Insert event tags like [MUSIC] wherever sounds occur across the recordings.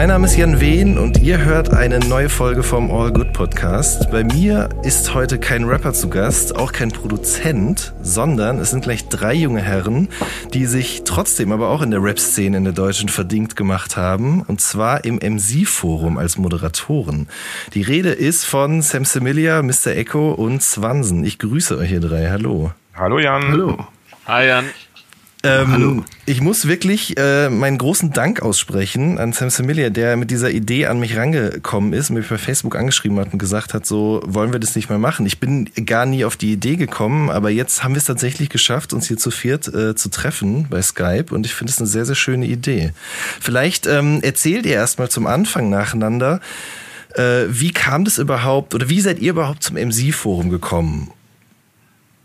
mein Name ist Jan Wehn und ihr hört eine neue Folge vom All Good Podcast. Bei mir ist heute kein Rapper zu Gast, auch kein Produzent, sondern es sind gleich drei junge Herren, die sich trotzdem aber auch in der Rap-Szene in der Deutschen verdient gemacht haben und zwar im MC-Forum als Moderatoren. Die Rede ist von Sam Semilia, Mr. Echo und Swansen. Ich grüße euch hier drei. Hallo. Hallo Jan. Hallo. Hi Jan. Ähm, Hallo. Ich muss wirklich äh, meinen großen Dank aussprechen an Sam Semilia, der mit dieser Idee an mich rangekommen ist, mich bei Facebook angeschrieben hat und gesagt hat, so wollen wir das nicht mehr machen. Ich bin gar nie auf die Idee gekommen, aber jetzt haben wir es tatsächlich geschafft, uns hier zu viert äh, zu treffen bei Skype und ich finde es eine sehr, sehr schöne Idee. Vielleicht ähm, erzählt ihr erstmal zum Anfang nacheinander, äh, wie kam das überhaupt oder wie seid ihr überhaupt zum MC-Forum gekommen?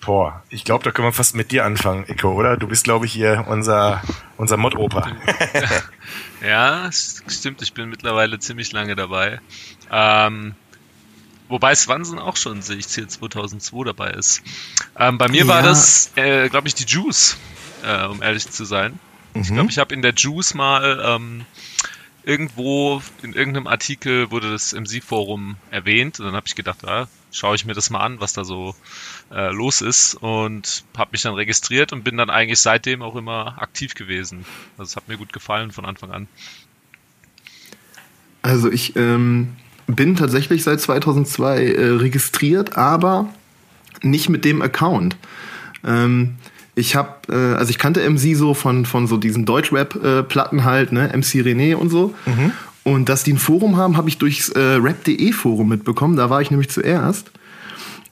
Boah, ich glaube, da können wir fast mit dir anfangen, Eko, oder? Du bist, glaube ich, hier unser, unser Mod-Opa. [LAUGHS] ja, stimmt. Ich bin mittlerweile ziemlich lange dabei. Ähm, wobei Swanson auch schon, sehe ich, hier 2002 dabei ist. Ähm, bei mir ja. war das, äh, glaube ich, die Juice, äh, um ehrlich zu sein. Mhm. Ich glaube, ich habe in der Juice mal ähm, irgendwo in irgendeinem Artikel wurde das MC-Forum erwähnt und dann habe ich gedacht, ja, schaue ich mir das mal an, was da so äh, los ist und habe mich dann registriert und bin dann eigentlich seitdem auch immer aktiv gewesen. Also es hat mir gut gefallen von Anfang an. Also ich ähm, bin tatsächlich seit 2002 äh, registriert, aber nicht mit dem Account. Ähm, ich habe, äh, also ich kannte MC so von, von so diesen Deutschrap-Platten halt, ne, MC René und so. Mhm. Und dass die ein Forum haben, habe ich durchs äh, rap.de Forum mitbekommen. Da war ich nämlich zuerst.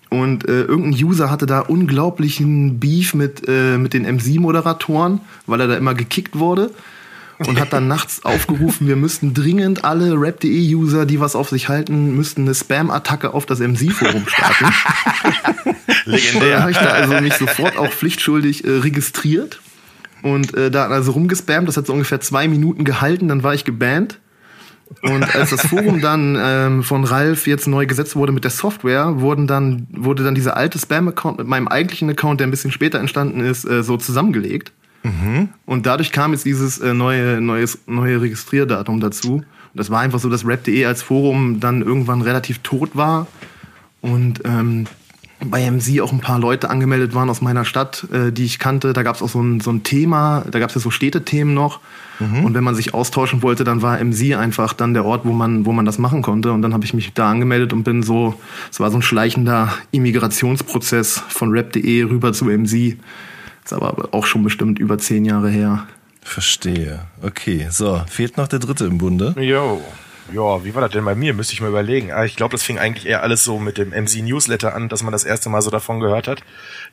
Und äh, irgendein User hatte da unglaublichen Beef mit, äh, mit den MC-Moderatoren, weil er da immer gekickt wurde. Und hat dann [LAUGHS] nachts aufgerufen, wir müssten dringend alle Rap.de-User, die was auf sich halten, müssten eine Spam-Attacke auf das MC-Forum starten. [LAUGHS] Legendär. Da habe ich da also mich sofort auch pflichtschuldig äh, registriert und äh, da also rumgespammt. Das hat so ungefähr zwei Minuten gehalten, dann war ich gebannt. Und als das Forum dann ähm, von Ralf jetzt neu gesetzt wurde mit der Software, wurden dann, wurde dann dieser alte Spam-Account mit meinem eigentlichen Account, der ein bisschen später entstanden ist, äh, so zusammengelegt. Mhm. Und dadurch kam jetzt dieses äh, neue, neues, neue Registrierdatum dazu. Und das war einfach so, dass rap.de als Forum dann irgendwann relativ tot war. Und ähm, bei MC auch ein paar Leute angemeldet waren aus meiner Stadt, äh, die ich kannte. Da gab es auch so ein, so ein Thema, da gab es ja so Städtethemen noch. Mhm. Und wenn man sich austauschen wollte, dann war MC einfach dann der Ort, wo man, wo man das machen konnte. Und dann habe ich mich da angemeldet und bin so, es war so ein schleichender Immigrationsprozess von rap.de rüber zu MC. Ist aber auch schon bestimmt über zehn Jahre her. Verstehe. Okay, so, fehlt noch der dritte im Bunde. Jo. Ja, wie war das denn bei mir? Müsste ich mal überlegen. Ah, ich glaube, das fing eigentlich eher alles so mit dem MC Newsletter an, dass man das erste Mal so davon gehört hat.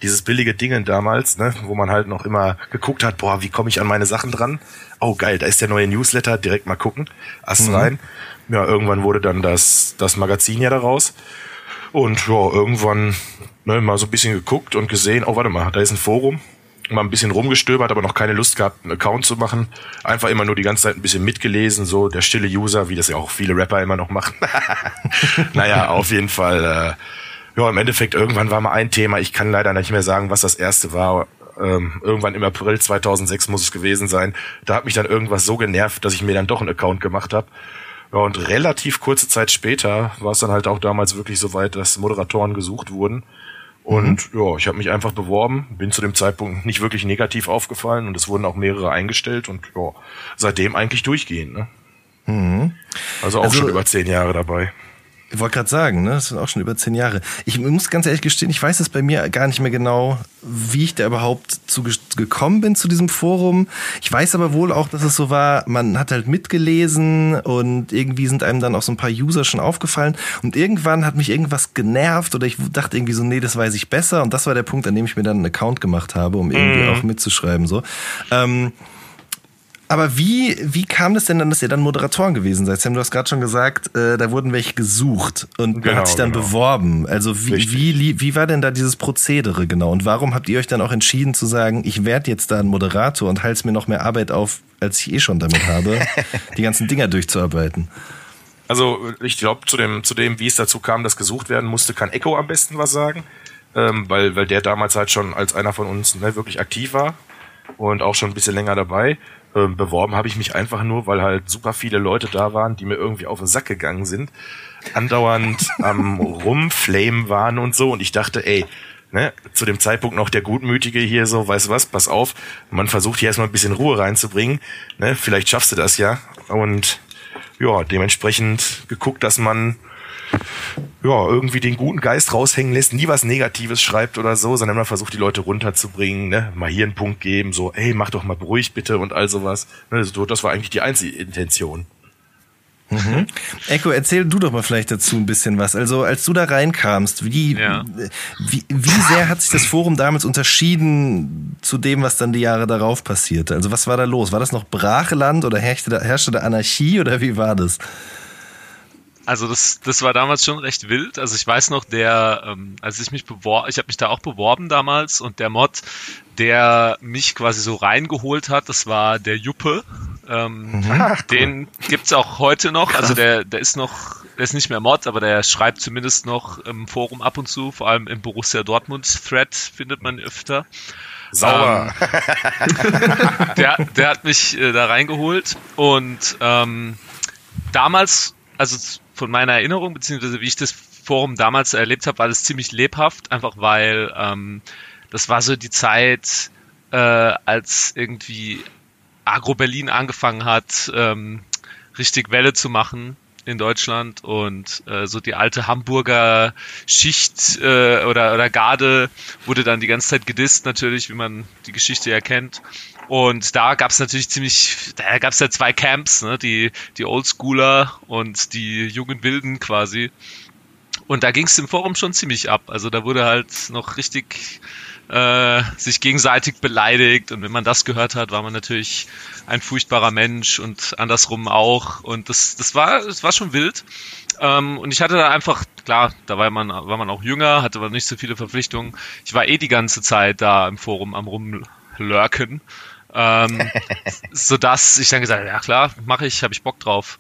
Dieses billige Dingen damals, ne, wo man halt noch immer geguckt hat, boah, wie komme ich an meine Sachen dran? Oh geil, da ist der neue Newsletter, direkt mal gucken, Ast mhm. rein. Ja, irgendwann wurde dann das, das Magazin ja daraus. Und ja, irgendwann ne, mal so ein bisschen geguckt und gesehen, oh, warte mal, da ist ein Forum mal ein bisschen rumgestöbert, aber noch keine Lust gehabt, einen Account zu machen. Einfach immer nur die ganze Zeit ein bisschen mitgelesen, so der stille User, wie das ja auch viele Rapper immer noch machen. [LAUGHS] naja, auf jeden Fall. Äh, ja, im Endeffekt, irgendwann war mal ein Thema. Ich kann leider nicht mehr sagen, was das erste war. Ähm, irgendwann im April 2006 muss es gewesen sein. Da hat mich dann irgendwas so genervt, dass ich mir dann doch einen Account gemacht habe. Ja, und relativ kurze Zeit später war es dann halt auch damals wirklich so weit, dass Moderatoren gesucht wurden. Und mhm. ja, ich habe mich einfach beworben, bin zu dem Zeitpunkt nicht wirklich negativ aufgefallen und es wurden auch mehrere eingestellt und ja, seitdem eigentlich durchgehend. Ne? Mhm. Also auch also, schon über zehn Jahre dabei. Ich wollte gerade sagen, ne? das sind auch schon über zehn Jahre. Ich muss ganz ehrlich gestehen, ich weiß es bei mir gar nicht mehr genau, wie ich da überhaupt zu gekommen bin zu diesem Forum. Ich weiß aber wohl auch, dass es so war, man hat halt mitgelesen und irgendwie sind einem dann auch so ein paar User schon aufgefallen und irgendwann hat mich irgendwas genervt oder ich dachte irgendwie so, nee, das weiß ich besser und das war der Punkt, an dem ich mir dann einen Account gemacht habe, um irgendwie mm. auch mitzuschreiben so. Ähm, aber wie, wie kam das denn dann, dass ihr dann Moderatoren gewesen seid? Sam, du hast gerade schon gesagt, äh, da wurden welche gesucht und genau, hat sich dann genau. beworben. Also wie, wie, wie war denn da dieses Prozedere genau? Und warum habt ihr euch dann auch entschieden zu sagen, ich werde jetzt da ein Moderator und halte mir noch mehr Arbeit auf, als ich eh schon damit habe, [LAUGHS] die ganzen Dinger durchzuarbeiten? Also ich glaube, zu dem, zu dem, wie es dazu kam, dass gesucht werden musste, kann Echo am besten was sagen. Ähm, weil, weil der damals halt schon als einer von uns ne, wirklich aktiv war und auch schon ein bisschen länger dabei. Ähm, beworben habe ich mich einfach nur, weil halt super viele Leute da waren, die mir irgendwie auf den Sack gegangen sind, andauernd [LAUGHS] am Rumflame waren und so. Und ich dachte, ey, ne, zu dem Zeitpunkt noch der Gutmütige hier so, weißt du was, pass auf, man versucht hier erstmal ein bisschen Ruhe reinzubringen, ne, vielleicht schaffst du das ja. Und ja, dementsprechend geguckt, dass man ja, irgendwie den guten Geist raushängen lässt, nie was Negatives schreibt oder so, sondern immer versucht, die Leute runterzubringen, ne? mal hier einen Punkt geben, so, ey, mach doch mal beruhigt bitte und all sowas. Ne? So, das war eigentlich die einzige Intention. Mhm. Echo, erzähl du doch mal vielleicht dazu ein bisschen was. Also als du da reinkamst, wie, ja. wie, wie sehr hat sich das Forum damals unterschieden zu dem, was dann die Jahre darauf passierte? Also was war da los? War das noch Brachland oder herrschte da, herrschte da Anarchie oder wie war das? Also das, das war damals schon recht wild. Also ich weiß noch, der, ähm, als ich mich beworben, ich habe mich da auch beworben damals und der Mod, der mich quasi so reingeholt hat, das war der Juppe. Ähm, mhm. Ach, den gibt's auch heute noch. Also der, der ist noch, der ist nicht mehr Mod, aber der schreibt zumindest noch im Forum ab und zu, vor allem im Borussia Dortmund Thread findet man öfter. Sauber. Ähm, [LAUGHS] der, der hat mich äh, da reingeholt und ähm, damals, also von meiner Erinnerung, beziehungsweise wie ich das Forum damals erlebt habe, war das ziemlich lebhaft, einfach weil ähm, das war so die Zeit, äh, als irgendwie Agro Berlin angefangen hat, ähm, richtig Welle zu machen in Deutschland und äh, so die alte Hamburger Schicht äh, oder, oder Garde wurde dann die ganze Zeit gedisst natürlich, wie man die Geschichte ja kennt. Und da gab es natürlich ziemlich, da gab es ja zwei Camps, ne? die, die Oldschooler und die jungen Wilden quasi. Und da ging es im Forum schon ziemlich ab. Also da wurde halt noch richtig äh, sich gegenseitig beleidigt. Und wenn man das gehört hat, war man natürlich ein furchtbarer Mensch und andersrum auch. Und das, das war, das war schon wild. Ähm, und ich hatte da einfach, klar, da war man, war man auch jünger, hatte aber nicht so viele Verpflichtungen. Ich war eh die ganze Zeit da im Forum am rumlurken ähm, [LAUGHS] so dass ich dann gesagt habe, ja klar, mache ich, habe ich Bock drauf.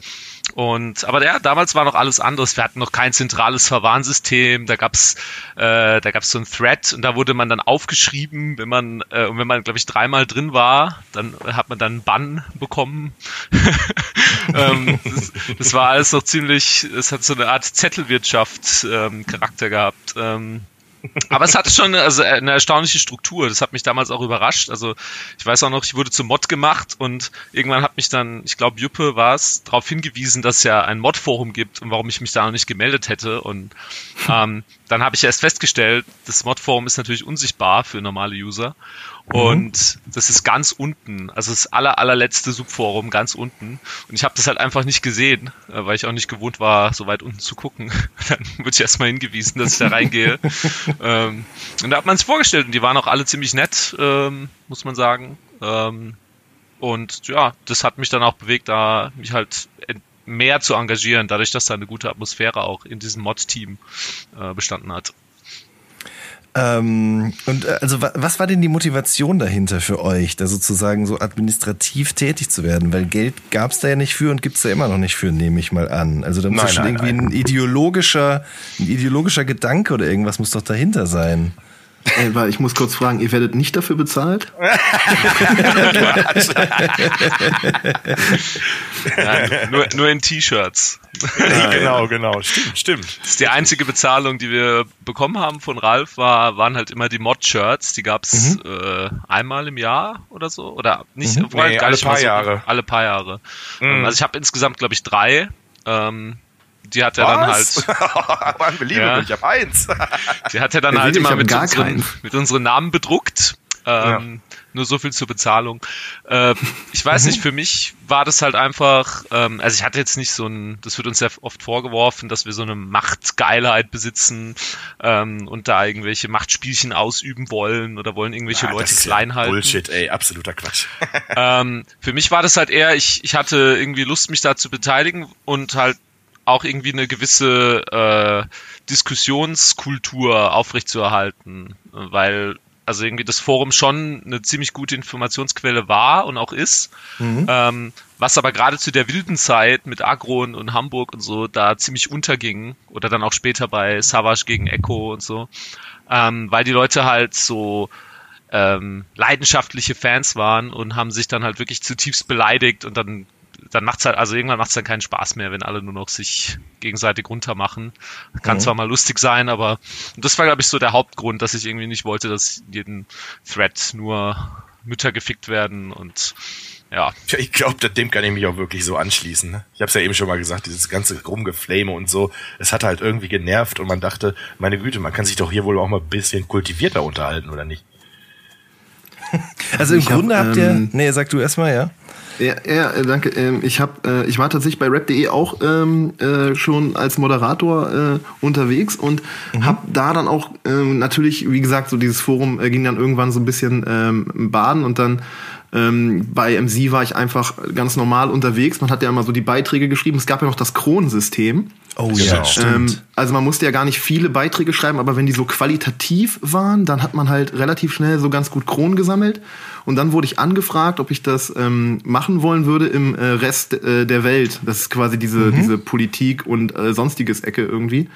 Und aber ja, damals war noch alles anderes. Wir hatten noch kein zentrales Verwarnsystem. Da gab's, äh, da gab's so ein Thread und da wurde man dann aufgeschrieben, wenn man äh, und wenn man glaube ich dreimal drin war, dann hat man dann einen Bann bekommen. [LAUGHS] ähm, das, das, war alles noch ziemlich. Es hat so eine Art Zettelwirtschaft ähm, Charakter gehabt. Ähm, aber es hatte schon also eine erstaunliche Struktur. Das hat mich damals auch überrascht. Also ich weiß auch noch, ich wurde zum Mod gemacht und irgendwann hat mich dann, ich glaube Juppe war es, darauf hingewiesen, dass es ja ein Mod-Forum gibt und warum ich mich da noch nicht gemeldet hätte. Und [LAUGHS] ähm, dann habe ich erst festgestellt, das Mod-Forum ist natürlich unsichtbar für normale User. Mhm. Und das ist ganz unten, also das aller, allerletzte Subforum ganz unten. Und ich habe das halt einfach nicht gesehen, äh, weil ich auch nicht gewohnt war, so weit unten zu gucken. [LAUGHS] Dann wurde ich erstmal hingewiesen, dass ich da reingehe. [LAUGHS] ähm, und da hat man sich vorgestellt und die waren auch alle ziemlich nett, ähm, muss man sagen. Ähm, und ja, das hat mich dann auch bewegt, da mich halt mehr zu engagieren, dadurch, dass da eine gute Atmosphäre auch in diesem Mod-Team äh, bestanden hat. Ähm, und äh, also was war denn die Motivation dahinter für euch, da sozusagen so administrativ tätig zu werden? Weil Geld gab es da ja nicht für und gibt es da immer noch nicht für, nehme ich mal an. Also da muss nein, schon nein, irgendwie nein. ein ideologischer, ein ideologischer Gedanke oder irgendwas muss doch dahinter sein. Ey, weil ich muss kurz fragen, ihr werdet nicht dafür bezahlt? [LAUGHS] Nein, nur, nur in T-Shirts. genau, genau. Stimmt, stimmt. Das ist die einzige Bezahlung, die wir bekommen haben von Ralf, war, waren halt immer die Mod-Shirts. Die gab's mhm. äh, einmal im Jahr oder so. Oder nicht, mhm. nee, alle paar so, Jahre. Alle paar Jahre. Mhm. Also ich habe insgesamt, glaube ich, drei. Ähm, die hat er dann halt. Unbelievable, [LAUGHS] ja. ich habe eins. die hat er dann halt immer mit unseren, mit unseren Namen bedruckt. Ähm, ja. Nur so viel zur Bezahlung. Äh, ich weiß nicht, [LAUGHS] für mich war das halt einfach, ähm, also ich hatte jetzt nicht so ein, das wird uns sehr oft vorgeworfen, dass wir so eine Machtgeilheit besitzen ähm, und da irgendwelche Machtspielchen ausüben wollen oder wollen irgendwelche ja, Leute klein halten. Bullshit, ey, absoluter Quatsch. ähm, für mich war das halt eher, ich, ich hatte irgendwie Lust, mich da zu beteiligen und halt auch irgendwie eine gewisse äh, Diskussionskultur aufrechtzuerhalten, weil also irgendwie das Forum schon eine ziemlich gute Informationsquelle war und auch ist, mhm. ähm, was aber gerade zu der wilden Zeit mit Agron und Hamburg und so da ziemlich unterging oder dann auch später bei Savage gegen Echo und so, ähm, weil die Leute halt so ähm, leidenschaftliche Fans waren und haben sich dann halt wirklich zutiefst beleidigt und dann dann macht's halt, also irgendwann macht's dann keinen Spaß mehr, wenn alle nur noch sich gegenseitig runtermachen. Kann mhm. zwar mal lustig sein, aber das war, glaube ich, so der Hauptgrund, dass ich irgendwie nicht wollte, dass jeden Thread nur Mütter gefickt werden und ja. Ich glaube, dem kann ich mich auch wirklich so anschließen. Ne? Ich habe es ja eben schon mal gesagt, dieses ganze Rumgeflame und so, es hat halt irgendwie genervt und man dachte, meine Güte, man kann sich doch hier wohl auch mal ein bisschen kultivierter unterhalten, oder nicht? [LAUGHS] Also im ich Grunde hab, habt ihr. Ähm, nee, sag du erstmal, ja. Ja, ja äh, danke. Ähm, ich hab, äh, ich war tatsächlich bei rap.de auch ähm, äh, schon als Moderator äh, unterwegs und mhm. habe da dann auch ähm, natürlich, wie gesagt, so dieses Forum äh, ging dann irgendwann so ein bisschen ähm, baden und dann ähm, bei MC war ich einfach ganz normal unterwegs. Man hat ja immer so die Beiträge geschrieben. Es gab ja noch das Kronensystem. Oh ja, genau. stimmt. Ähm, also man musste ja gar nicht viele Beiträge schreiben, aber wenn die so qualitativ waren, dann hat man halt relativ schnell so ganz gut Kronen gesammelt. Und dann wurde ich angefragt, ob ich das ähm, machen wollen würde im äh, Rest äh, der Welt. Das ist quasi diese, mhm. diese Politik und äh, sonstiges Ecke irgendwie.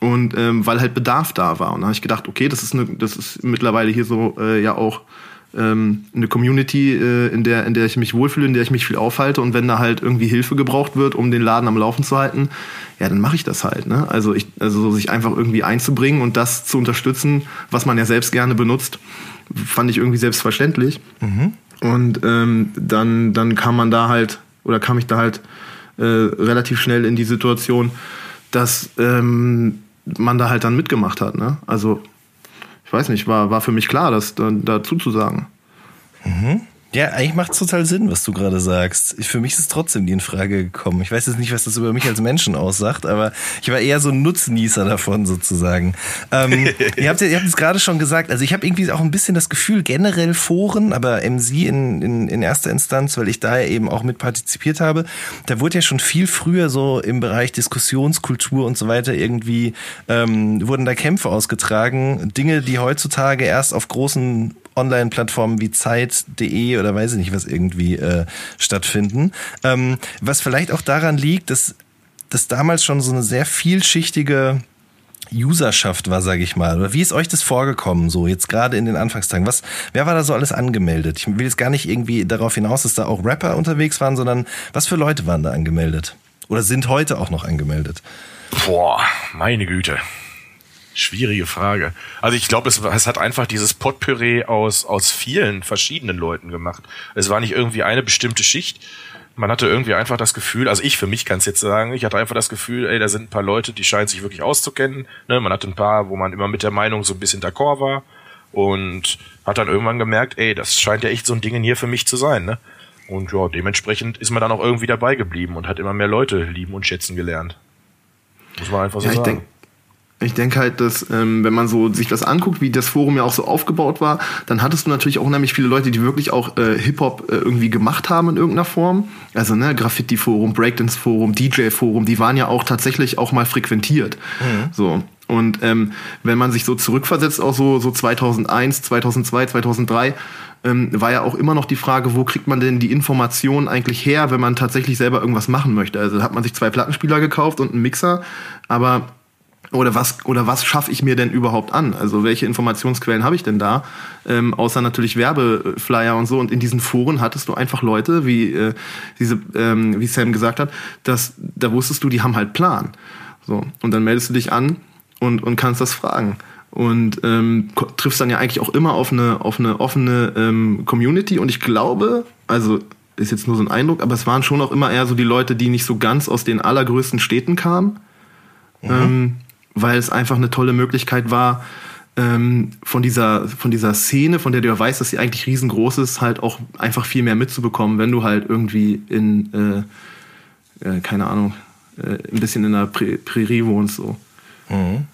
Und ähm, weil halt Bedarf da war. Und dann habe ich gedacht, okay, das ist, eine, das ist mittlerweile hier so äh, ja auch ähm, eine Community, äh, in, der, in der ich mich wohlfühle, in der ich mich viel aufhalte und wenn da halt irgendwie Hilfe gebraucht wird, um den Laden am Laufen zu halten, ja, dann mache ich das halt. Ne? Also, ich, also sich einfach irgendwie einzubringen und das zu unterstützen, was man ja selbst gerne benutzt, fand ich irgendwie selbstverständlich. Mhm. Und ähm, dann, dann kam man da halt, oder kam ich da halt äh, relativ schnell in die Situation, dass ähm, man da halt dann mitgemacht hat. Ne? Also ich weiß nicht, war, war für mich klar, das da, dazu zu sagen. Mhm. Ja, eigentlich macht es total Sinn, was du gerade sagst. Für mich ist es trotzdem die in Frage gekommen. Ich weiß jetzt nicht, was das über mich als Menschen aussagt, aber ich war eher so ein Nutznießer davon sozusagen. Ähm, ihr habt es gerade schon gesagt. Also ich habe irgendwie auch ein bisschen das Gefühl, generell Foren, aber MC in, in, in erster Instanz, weil ich da ja eben auch mit partizipiert habe, da wurde ja schon viel früher so im Bereich Diskussionskultur und so weiter irgendwie ähm, wurden da Kämpfe ausgetragen, Dinge, die heutzutage erst auf großen Online-Plattformen wie Zeit.de oder weiß ich nicht was irgendwie äh, stattfinden. Ähm, was vielleicht auch daran liegt, dass das damals schon so eine sehr vielschichtige Userschaft war, sage ich mal. Wie ist euch das vorgekommen, so jetzt gerade in den Anfangstagen? Was, wer war da so alles angemeldet? Ich will jetzt gar nicht irgendwie darauf hinaus, dass da auch Rapper unterwegs waren, sondern was für Leute waren da angemeldet? Oder sind heute auch noch angemeldet? Boah, meine Güte. Schwierige Frage. Also ich glaube, es, es hat einfach dieses Potpüree aus, aus vielen verschiedenen Leuten gemacht. Es war nicht irgendwie eine bestimmte Schicht. Man hatte irgendwie einfach das Gefühl, also ich für mich kann es jetzt sagen, ich hatte einfach das Gefühl, ey, da sind ein paar Leute, die scheinen sich wirklich auszukennen. Ne? Man hatte ein paar, wo man immer mit der Meinung so ein bisschen d'accord war und hat dann irgendwann gemerkt, ey, das scheint ja echt so ein Ding hier für mich zu sein. Ne? Und ja, dementsprechend ist man dann auch irgendwie dabei geblieben und hat immer mehr Leute lieben und schätzen gelernt. Muss man einfach so ja, sagen. Ich denke halt, dass ähm, wenn man so sich das anguckt, wie das Forum ja auch so aufgebaut war, dann hattest du natürlich auch unheimlich viele Leute, die wirklich auch äh, Hip-Hop äh, irgendwie gemacht haben in irgendeiner Form. Also ne, Graffiti-Forum, Breakdance-Forum, DJ-Forum, die waren ja auch tatsächlich auch mal frequentiert. Mhm. So. Und ähm, wenn man sich so zurückversetzt, auch so, so 2001, 2002, 2003, ähm, war ja auch immer noch die Frage, wo kriegt man denn die Informationen eigentlich her, wenn man tatsächlich selber irgendwas machen möchte. Also hat man sich zwei Plattenspieler gekauft und einen Mixer, aber oder was oder was schaffe ich mir denn überhaupt an? Also welche Informationsquellen habe ich denn da? Ähm, außer natürlich Werbeflyer und so. Und in diesen Foren hattest du einfach Leute, wie äh, diese, ähm, wie Sam gesagt hat, dass da wusstest du, die haben halt Plan. So und dann meldest du dich an und und kannst das fragen und ähm, triffst dann ja eigentlich auch immer auf eine auf eine offene ähm, Community. Und ich glaube, also ist jetzt nur so ein Eindruck, aber es waren schon auch immer eher so die Leute, die nicht so ganz aus den allergrößten Städten kamen, mhm. ähm, weil es einfach eine tolle Möglichkeit war, ähm, von dieser von dieser Szene, von der du ja weißt, dass sie eigentlich riesengroß ist, halt auch einfach viel mehr mitzubekommen, wenn du halt irgendwie in äh, äh, keine Ahnung äh, ein bisschen in der Prä Prärie wohnst so. Mhm.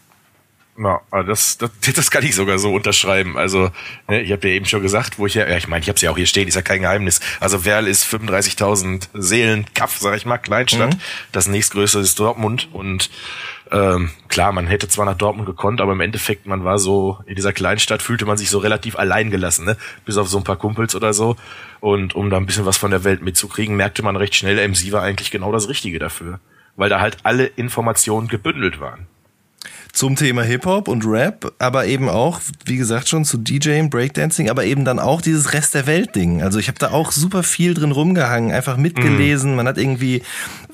Ja, das, das, [LAUGHS] das kann ich sogar so unterschreiben. Also, ne, ich habe ja eben schon gesagt, wo ich ja, ja ich meine, ich habe es ja auch hier stehen, ist ja kein Geheimnis. Also Werl ist 35.000 Seelen, Kaff, sag ich mal, Kleinstadt. Mhm. Das nächstgrößte ist Dortmund und ähm, klar, man hätte zwar nach Dortmund gekonnt, aber im Endeffekt, man war so, in dieser Kleinstadt fühlte man sich so relativ allein gelassen, ne? Bis auf so ein paar Kumpels oder so. Und um da ein bisschen was von der Welt mitzukriegen, merkte man recht schnell, MC war eigentlich genau das Richtige dafür. Weil da halt alle Informationen gebündelt waren zum Thema Hip-Hop und Rap, aber eben auch, wie gesagt, schon zu DJing, Breakdancing, aber eben dann auch dieses Rest der Welt-Ding. Also ich habe da auch super viel drin rumgehangen, einfach mitgelesen. Mm. Man hat irgendwie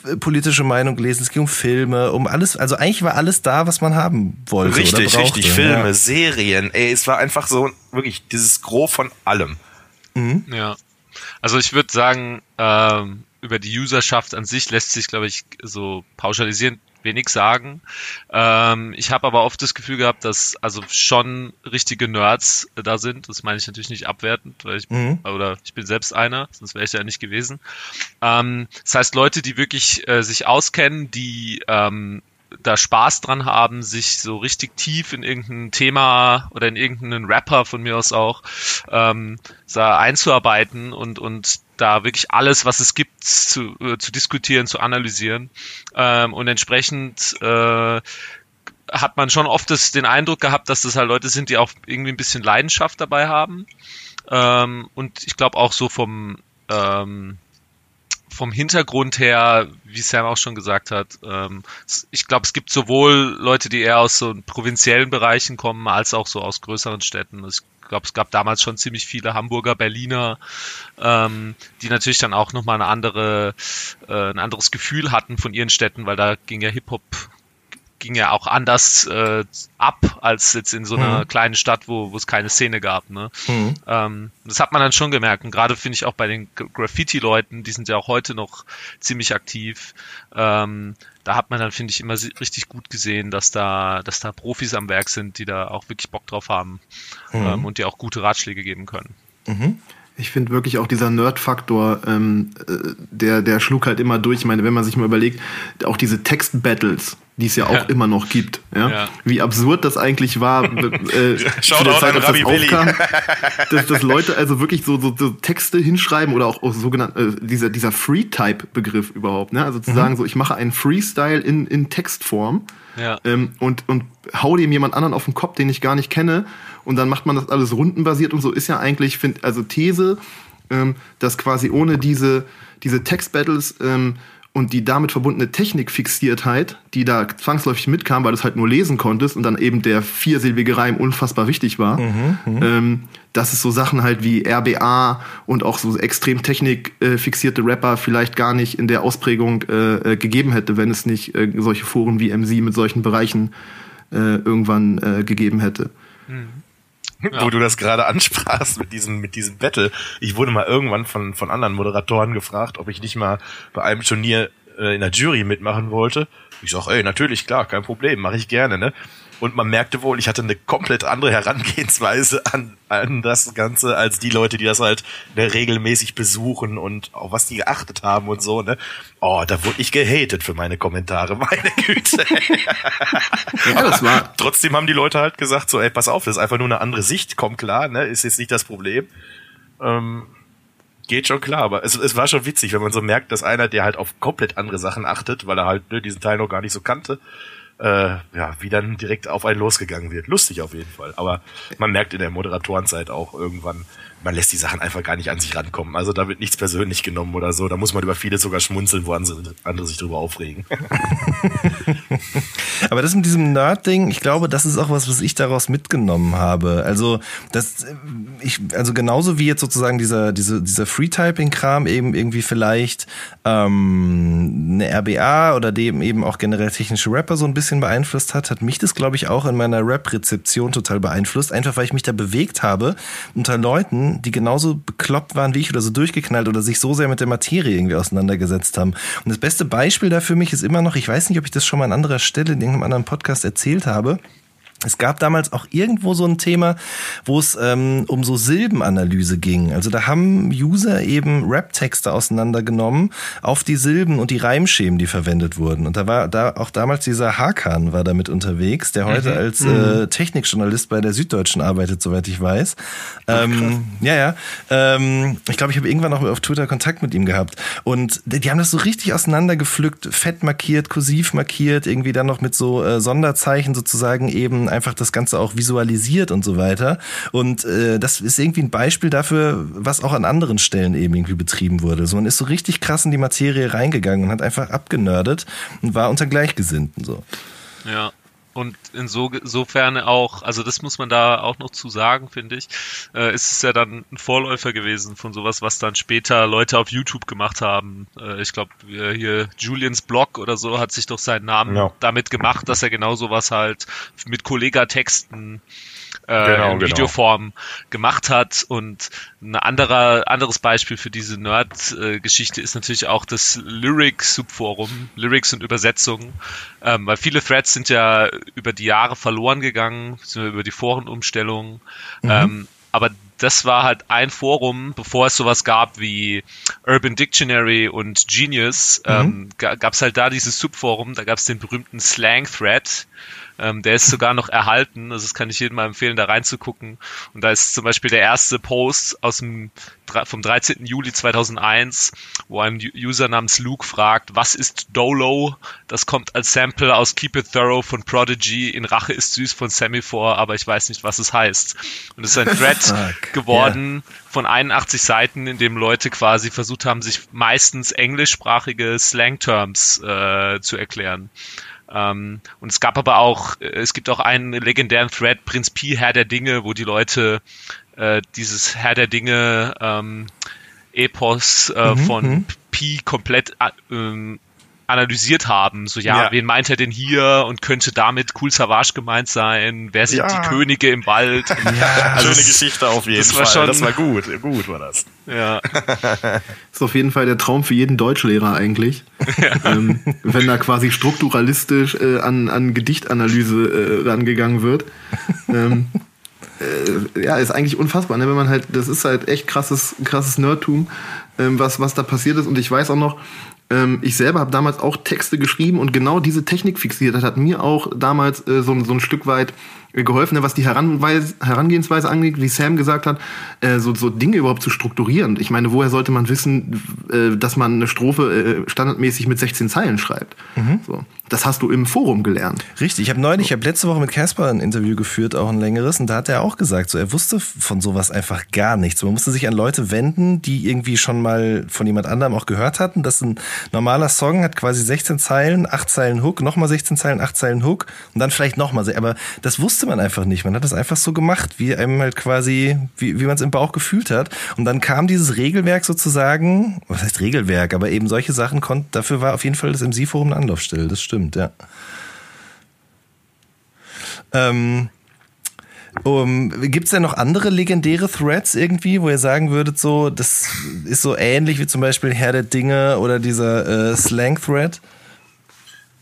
äh, politische Meinung gelesen, es ging um Filme, um alles, also eigentlich war alles da, was man haben wollte. Richtig, richtig, Filme, ja. Serien, ey, es war einfach so wirklich dieses Gros von allem. Mhm. Ja. Also ich würde sagen, ähm, über die Userschaft an sich lässt sich, glaube ich, so pauschalisieren wenig sagen. Ähm, ich habe aber oft das Gefühl gehabt, dass also schon richtige Nerds da sind. Das meine ich natürlich nicht abwertend, weil ich mhm. oder ich bin selbst einer, sonst wäre ich ja nicht gewesen. Ähm, das heißt, Leute, die wirklich äh, sich auskennen, die ähm, da Spaß dran haben, sich so richtig tief in irgendein Thema oder in irgendeinen Rapper von mir aus auch ähm, einzuarbeiten und, und da wirklich alles, was es gibt, zu, äh, zu diskutieren, zu analysieren. Ähm, und entsprechend äh, hat man schon oft das, den Eindruck gehabt, dass das halt Leute sind, die auch irgendwie ein bisschen Leidenschaft dabei haben. Ähm, und ich glaube auch so vom ähm, vom Hintergrund her, wie Sam auch schon gesagt hat, ähm, ich glaube, es gibt sowohl Leute, die eher aus so provinziellen Bereichen kommen, als auch so aus größeren Städten. Ich glaube, es gab damals schon ziemlich viele Hamburger, Berliner, ähm, die natürlich dann auch nochmal eine andere, äh, ein anderes Gefühl hatten von ihren Städten, weil da ging ja Hip-Hop ging ja auch anders äh, ab als jetzt in so einer mhm. kleinen Stadt, wo, es keine Szene gab. Ne? Mhm. Ähm, das hat man dann schon gemerkt. Und gerade finde ich auch bei den Graffiti-Leuten, die sind ja auch heute noch ziemlich aktiv. Ähm, da hat man dann, finde ich, immer richtig gut gesehen, dass da, dass da Profis am Werk sind, die da auch wirklich Bock drauf haben mhm. ähm, und die auch gute Ratschläge geben können. Mhm. Ich finde wirklich auch dieser Nerd-Faktor, ähm, äh, der, der schlug halt immer durch. Ich meine, wenn man sich mal überlegt, auch diese Text-Battles, die es ja auch ja. immer noch gibt. Ja? ja? Wie absurd das eigentlich war, [LAUGHS] äh, der Zeit, als das aufkam, [LAUGHS] dass, dass Leute also wirklich so, so, so Texte hinschreiben oder auch, auch sogenannt äh, dieser, dieser Free-Type-Begriff überhaupt. Ne? Also zu mhm. sagen, so ich mache einen Freestyle in, in Textform ja. ähm, und, und hau dem jemand anderen auf den Kopf, den ich gar nicht kenne und dann macht man das alles rundenbasiert und so ist ja eigentlich, find, also These, ähm, dass quasi ohne diese, diese Text-Battles ähm, und die damit verbundene Technikfixiertheit, die da zwangsläufig mitkam, weil du es halt nur lesen konntest und dann eben der viersilbige Reim unfassbar wichtig war, mhm, mhm. ähm, dass es so Sachen halt wie RBA und auch so extrem technikfixierte Rapper vielleicht gar nicht in der Ausprägung äh, äh, gegeben hätte, wenn es nicht äh, solche Foren wie MC mit solchen Bereichen äh, irgendwann äh, gegeben hätte. Mhm. [LAUGHS] Ja. Wo du das gerade ansprachst mit diesem, mit diesem Battle. Ich wurde mal irgendwann von, von anderen Moderatoren gefragt, ob ich nicht mal bei einem Turnier äh, in der Jury mitmachen wollte. Ich sag, ey, natürlich, klar, kein Problem, mache ich gerne, ne? Und man merkte wohl, ich hatte eine komplett andere Herangehensweise an, an das Ganze als die Leute, die das halt ne, regelmäßig besuchen und auf was die geachtet haben und so, ne? Oh, da wurde ich gehatet für meine Kommentare, [LAUGHS] meine Güte. ja, das war. [LAUGHS] Trotzdem haben die Leute halt gesagt, so, ey, pass auf, das ist einfach nur eine andere Sicht, komm klar, ne? Ist jetzt nicht das Problem. Ähm, geht schon klar, aber es, es war schon witzig, wenn man so merkt, dass einer, der halt auf komplett andere Sachen achtet, weil er halt ne, diesen Teil noch gar nicht so kannte, äh, ja, wie dann direkt auf einen losgegangen wird. Lustig auf jeden Fall. Aber man merkt in der Moderatorenzeit auch irgendwann, man lässt die Sachen einfach gar nicht an sich rankommen. Also da wird nichts persönlich genommen oder so. Da muss man über viele sogar schmunzeln, wo andere sich drüber aufregen. [LAUGHS] Aber das mit diesem Nerd-Ding, ich glaube, das ist auch was, was ich daraus mitgenommen habe. Also das, ich, also genauso wie jetzt sozusagen dieser, diese, dieser Free-Typing-Kram eben irgendwie vielleicht ähm, eine RBA oder dem eben auch generell technische Rapper so ein bisschen beeinflusst hat, hat mich das, glaube ich, auch in meiner Rap-Rezeption total beeinflusst. Einfach weil ich mich da bewegt habe unter Leuten, die genauso bekloppt waren wie ich oder so durchgeknallt oder sich so sehr mit der Materie irgendwie auseinandergesetzt haben. Und das beste Beispiel da für mich ist immer noch, ich weiß nicht, ob ich das schon mal an anderer Stelle in irgendeinem anderen Podcast erzählt habe, es gab damals auch irgendwo so ein Thema, wo es ähm, um so Silbenanalyse ging. Also da haben User eben Rap-Texte auseinandergenommen auf die Silben und die Reimschemen, die verwendet wurden. Und da war da auch damals dieser Hakan war damit unterwegs, der heute mhm. als äh, mhm. Technikjournalist bei der Süddeutschen arbeitet, soweit ich weiß. Ach, ähm, ja, ja. Ähm, ich glaube, ich habe irgendwann auch auf Twitter Kontakt mit ihm gehabt. Und die haben das so richtig auseinandergepflückt, fett markiert, kursiv markiert, irgendwie dann noch mit so äh, Sonderzeichen sozusagen eben einfach das Ganze auch visualisiert und so weiter. Und äh, das ist irgendwie ein Beispiel dafür, was auch an anderen Stellen eben irgendwie betrieben wurde. So, man ist so richtig krass in die Materie reingegangen und hat einfach abgenördet und war unter Gleichgesinnten so. Ja. Und insofern auch, also das muss man da auch noch zu sagen, finde ich, äh, ist es ja dann ein Vorläufer gewesen von sowas, was dann später Leute auf YouTube gemacht haben. Äh, ich glaube, hier Julians Blog oder so hat sich doch seinen Namen ja. damit gemacht, dass er genau sowas halt mit Kollegatexten äh, genau, in genau. Videoform gemacht hat. Und ein anderer, anderes Beispiel für diese Nerd-Geschichte ist natürlich auch das Lyric-Subforum, Lyrics und Übersetzungen, ähm, weil viele Threads sind ja über die Jahre verloren gegangen, über die Forenumstellung. Mhm. Ähm, aber das war halt ein Forum, bevor es sowas gab wie Urban Dictionary und Genius, mhm. ähm, gab es halt da dieses Subforum, da gab es den berühmten Slang-Thread, ähm, der ist sogar noch erhalten. Also das kann ich jedem mal empfehlen, da reinzugucken. Und da ist zum Beispiel der erste Post aus dem vom 13. Juli 2001, wo ein User namens Luke fragt, was ist Dolo? Das kommt als Sample aus Keep It Thorough von Prodigy. In Rache ist süß von Semaphore, aber ich weiß nicht, was es heißt. Und es ist ein [LAUGHS] Thread geworden yeah. von 81 Seiten, in dem Leute quasi versucht haben, sich meistens englischsprachige Slang-Terms äh, zu erklären. Ähm, und es gab aber auch, äh, es gibt auch einen legendären Thread, Prinz Pi, Herr der Dinge, wo die Leute äh, dieses Herr der Dinge ähm, Epos äh, mhm, von mhm. Pi komplett äh, ähm, analysiert haben. So, ja, ja, wen meint er denn hier und könnte damit Cool Savage gemeint sein? Wer sind ja. die Könige im Wald? ja, also schöne Geschichte auf jeden das Fall. War schon, das war gut, gut war das. Ja. das [LAUGHS] ist auf jeden Fall der Traum für jeden Deutschlehrer eigentlich. Ja. Ähm, wenn da quasi strukturalistisch äh, an, an Gedichtanalyse äh, rangegangen wird. Ähm, äh, ja, ist eigentlich unfassbar, ne? wenn man halt, das ist halt echt krasses, krasses Nerdtum, ähm, was, was da passiert ist. Und ich weiß auch noch, ähm, ich selber habe damals auch Texte geschrieben und genau diese Technik fixiert. Das hat mir auch damals äh, so, so ein Stück weit geholfen, ne, was die Herangehensweise angeht, wie Sam gesagt hat, äh, so, so Dinge überhaupt zu strukturieren. Ich meine, woher sollte man wissen, äh, dass man eine Strophe äh, standardmäßig mit 16 Zeilen schreibt? Mhm. So. Das hast du im Forum gelernt. Richtig, ich habe neulich, ich habe letzte Woche mit Casper ein Interview geführt, auch ein längeres, und da hat er auch gesagt, so er wusste von sowas einfach gar nichts. Man musste sich an Leute wenden, die irgendwie schon mal von jemand anderem auch gehört hatten, dass ein normaler Song hat quasi 16 Zeilen, 8 Zeilen Hook, nochmal 16 Zeilen, 8 Zeilen Hook und dann vielleicht nochmal. Aber das wusste man einfach nicht. Man hat das einfach so gemacht, wie einem halt quasi, wie, wie man es im Bauch gefühlt hat. Und dann kam dieses Regelwerk sozusagen, was heißt Regelwerk, aber eben solche Sachen konnten, dafür war auf jeden Fall das MC-Forum eine Anlaufstelle, das stimmt, ja. Ähm, um, Gibt es denn noch andere legendäre Threads irgendwie, wo ihr sagen würdet, so, das ist so ähnlich wie zum Beispiel Herr der Dinge oder dieser äh, Slang-Thread?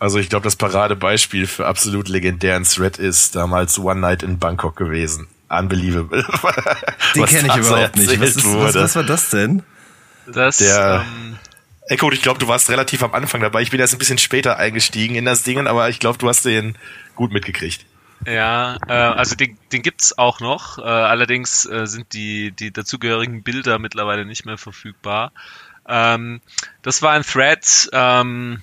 Also ich glaube, das Paradebeispiel für absolut legendären Thread ist damals One Night in Bangkok gewesen. Unbelievable. [LAUGHS] Den kenne ich überhaupt nicht. Was, ist, was, was, war das denn? Das, der, ähm, Echo, ich glaube, du warst relativ am Anfang dabei. Ich bin erst ein bisschen später eingestiegen in das Ding, aber ich glaube, du hast den gut mitgekriegt. Ja, äh, also den, den gibt's auch noch. Äh, allerdings äh, sind die, die dazugehörigen Bilder mittlerweile nicht mehr verfügbar. Ähm, das war ein Thread ähm,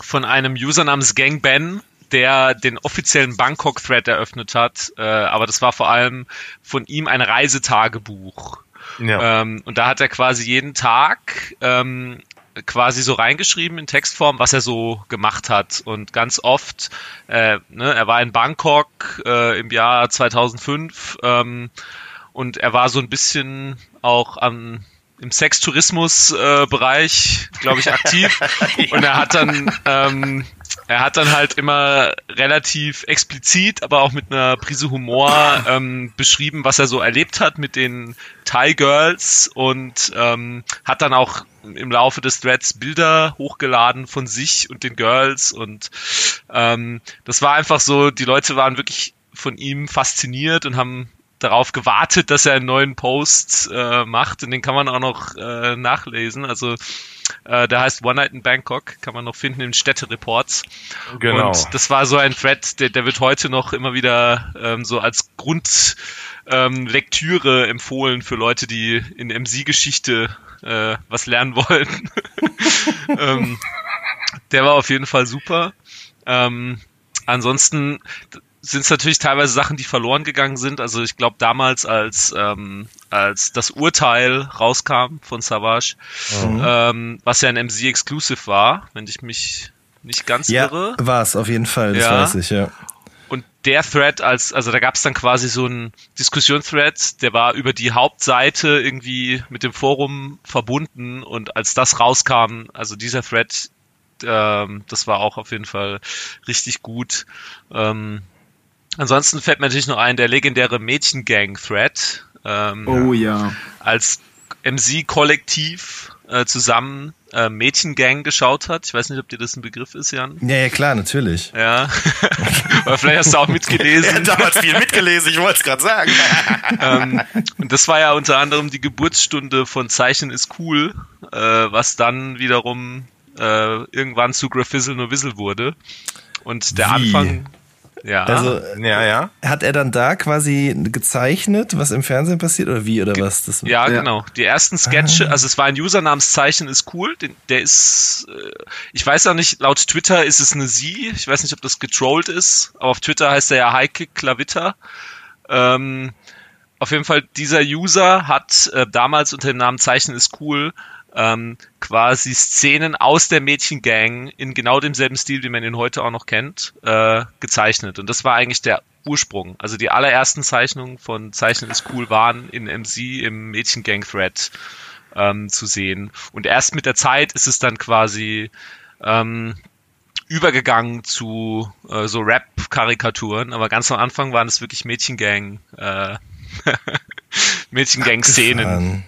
von einem User namens GangBen, der den offiziellen Bangkok-Thread eröffnet hat. Äh, aber das war vor allem von ihm ein Reisetagebuch. Ja. Ähm, und da hat er quasi jeden Tag ähm, quasi so reingeschrieben in Textform, was er so gemacht hat. Und ganz oft, äh, ne, er war in Bangkok äh, im Jahr 2005 ähm, und er war so ein bisschen auch am im Sextourismus-Bereich, äh, glaube ich, aktiv. [LAUGHS] und er hat dann ähm, er hat dann halt immer relativ explizit, aber auch mit einer Prise Humor ähm, beschrieben, was er so erlebt hat mit den Thai Girls und ähm, hat dann auch im Laufe des Threads Bilder hochgeladen von sich und den Girls und ähm, das war einfach so, die Leute waren wirklich von ihm fasziniert und haben darauf gewartet, dass er einen neuen Post äh, macht und den kann man auch noch äh, nachlesen. Also äh, der heißt One Night in Bangkok, kann man noch finden in Städtereports. Genau. Und das war so ein Thread, der, der wird heute noch immer wieder ähm, so als Grundlektüre ähm, empfohlen für Leute, die in MC-Geschichte äh, was lernen wollen. [LAUGHS] ähm, der war auf jeden Fall super. Ähm, ansonsten sind es natürlich teilweise Sachen, die verloren gegangen sind. Also ich glaube damals, als ähm, als das Urteil rauskam von Savage, mhm. ähm, was ja ein MC Exclusive war, wenn ich mich nicht ganz ja, irre. War es auf jeden Fall, das ja. weiß ich, ja. Und der Thread als, also da gab es dann quasi so einen Diskussion-Thread, der war über die Hauptseite irgendwie mit dem Forum verbunden und als das rauskam, also dieser Thread, ähm, das war auch auf jeden Fall richtig gut. Ähm, Ansonsten fällt mir natürlich noch ein, der legendäre Mädchengang-Thread. Ähm, oh ja. Als MC-Kollektiv äh, zusammen äh, Mädchengang geschaut hat. Ich weiß nicht, ob dir das ein Begriff ist, Jan. Ja, ja klar, natürlich. Ja. [LAUGHS] Oder vielleicht hast du auch mitgelesen. [LAUGHS] ja, damals viel mitgelesen, ich wollte es gerade sagen. [LAUGHS] ähm, und das war ja unter anderem die Geburtsstunde von Zeichen ist cool, äh, was dann wiederum äh, irgendwann zu Graphizzle nur Wissel wurde. Und der Wie? Anfang ja. Also ja, ja. hat er dann da quasi gezeichnet, was im Fernsehen passiert oder wie oder was? Das, ja, ja, genau. Die ersten Sketche, ah. also es war ein User namens Zeichen ist cool. Den, der ist, äh, ich weiß auch nicht, laut Twitter ist es eine Sie. Ich weiß nicht, ob das getrollt ist, aber auf Twitter heißt er ja Heike Klavitter. Ähm, auf jeden Fall, dieser User hat äh, damals unter dem Namen Zeichen ist cool ähm, quasi Szenen aus der Mädchengang in genau demselben Stil, wie man ihn heute auch noch kennt, äh, gezeichnet. Und das war eigentlich der Ursprung. Also die allerersten Zeichnungen von Zeichnen ist cool waren in MC im Mädchengang-Thread ähm, zu sehen. Und erst mit der Zeit ist es dann quasi ähm, übergegangen zu äh, so Rap-Karikaturen, aber ganz am Anfang waren es wirklich Mädchengang, äh, [LAUGHS] Mädchengang-Szenen.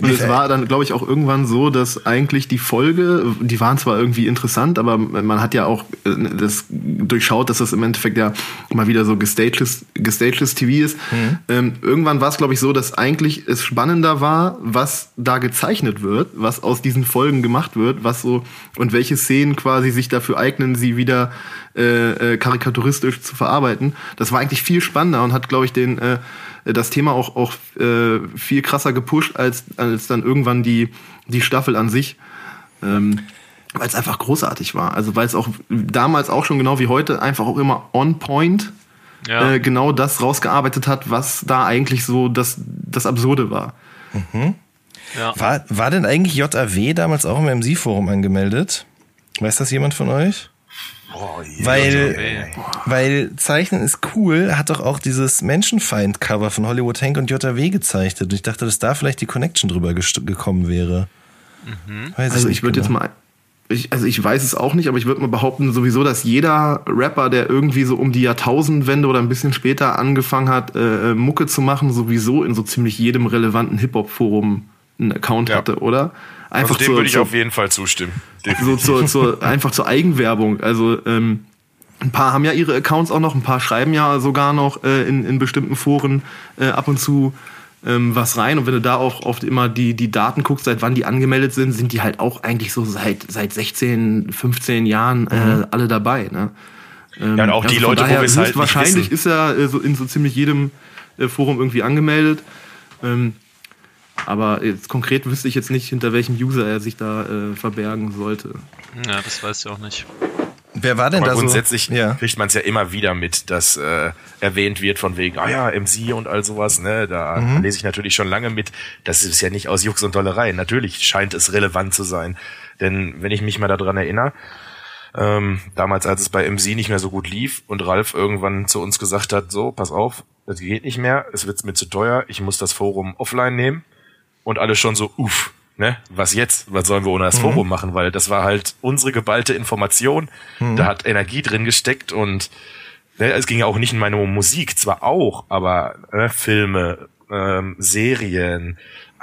Und es war dann, glaube ich, auch irgendwann so, dass eigentlich die Folge, die waren zwar irgendwie interessant, aber man hat ja auch äh, das durchschaut, dass das im Endeffekt ja mal wieder so gestageless, gestageless TV ist. Mhm. Ähm, irgendwann war es, glaube ich, so, dass eigentlich es spannender war, was da gezeichnet wird, was aus diesen Folgen gemacht wird, was so und welche Szenen quasi sich dafür eignen, sie wieder äh, äh, karikaturistisch zu verarbeiten. Das war eigentlich viel spannender und hat, glaube ich, den äh, das Thema auch, auch äh, viel krasser gepusht als, als dann irgendwann die, die Staffel an sich. Ähm, weil es einfach großartig war. Also weil es auch damals auch schon genau wie heute einfach auch immer on point ja. äh, genau das rausgearbeitet hat, was da eigentlich so das, das Absurde war. Mhm. Ja. War, war denn eigentlich JAW damals auch im MC-Forum angemeldet? Weiß das jemand von euch? Oh, weil, weil Zeichnen ist cool, hat doch auch dieses Menschenfeind-Cover von Hollywood Hank und JW gezeichnet. Und ich dachte, dass da vielleicht die Connection drüber gekommen wäre. Mhm. Also ich würde jetzt mal, ich, also ich weiß es auch nicht, aber ich würde mal behaupten sowieso, dass jeder Rapper, der irgendwie so um die Jahrtausendwende oder ein bisschen später angefangen hat, äh, Mucke zu machen, sowieso in so ziemlich jedem relevanten Hip-Hop-Forum einen Account ja. hatte, oder? Einfach also dem würde ich auf jeden Fall zustimmen. Definitiv. So zur, zur, [LAUGHS] einfach zur Eigenwerbung. Also ähm, ein paar haben ja ihre Accounts auch noch, ein paar schreiben ja sogar noch äh, in, in bestimmten Foren äh, ab und zu ähm, was rein. Und wenn du da auch oft immer die, die Daten guckst, seit wann die angemeldet sind, sind die halt auch eigentlich so seit, seit 16, 15 Jahren äh, mhm. alle dabei. Ne? Ähm, ja, und auch also die Leute, daher, wo wir es halt Wahrscheinlich ist er äh, so in so ziemlich jedem äh, Forum irgendwie angemeldet. Ähm, aber jetzt konkret wüsste ich jetzt nicht, hinter welchem User er sich da äh, verbergen sollte. Ja, das weißt du auch nicht. Wer war denn Aber da grundsätzlich so? Grundsätzlich kriegt man es ja immer wieder mit, dass äh, erwähnt wird von wegen, ah ja, MC und all sowas, ne? Da mhm. lese ich natürlich schon lange mit. Das ist ja nicht aus Jux und Dollerei. Natürlich scheint es relevant zu sein. Denn wenn ich mich mal daran erinnere, ähm, damals, als es bei MC nicht mehr so gut lief und Ralf irgendwann zu uns gesagt hat, so, pass auf, das geht nicht mehr, es wird mir zu teuer, ich muss das Forum offline nehmen und alle schon so, uff, ne, was jetzt? Was sollen wir ohne das mhm. Forum machen? Weil das war halt unsere geballte Information. Mhm. Da hat Energie drin gesteckt und ne, es ging ja auch nicht in meine Musik, zwar auch, aber ne, Filme, ähm, Serien,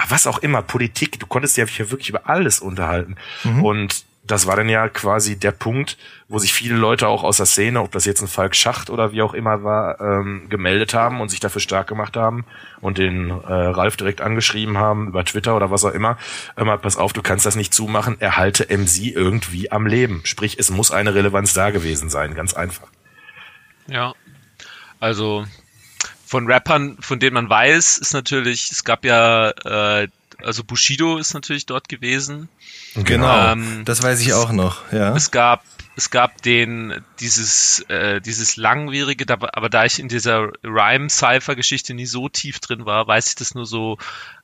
was auch immer, Politik, du konntest dich ja wirklich über alles unterhalten. Mhm. Und das war dann ja quasi der Punkt, wo sich viele Leute auch aus der Szene, ob das jetzt ein Falk Schacht oder wie auch immer war, ähm, gemeldet haben und sich dafür stark gemacht haben und den äh, Ralf direkt angeschrieben haben über Twitter oder was auch immer. Immer, pass auf, du kannst das nicht zumachen, erhalte MC irgendwie am Leben. Sprich, es muss eine Relevanz da gewesen sein, ganz einfach. Ja, also von Rappern, von denen man weiß, ist natürlich, es gab ja, äh, also Bushido ist natürlich dort gewesen. Genau, ähm, das weiß ich auch noch, ja. Es gab es gab den dieses äh, dieses langwierige, aber da ich in dieser Rhyme Cypher Geschichte nie so tief drin war, weiß ich das nur so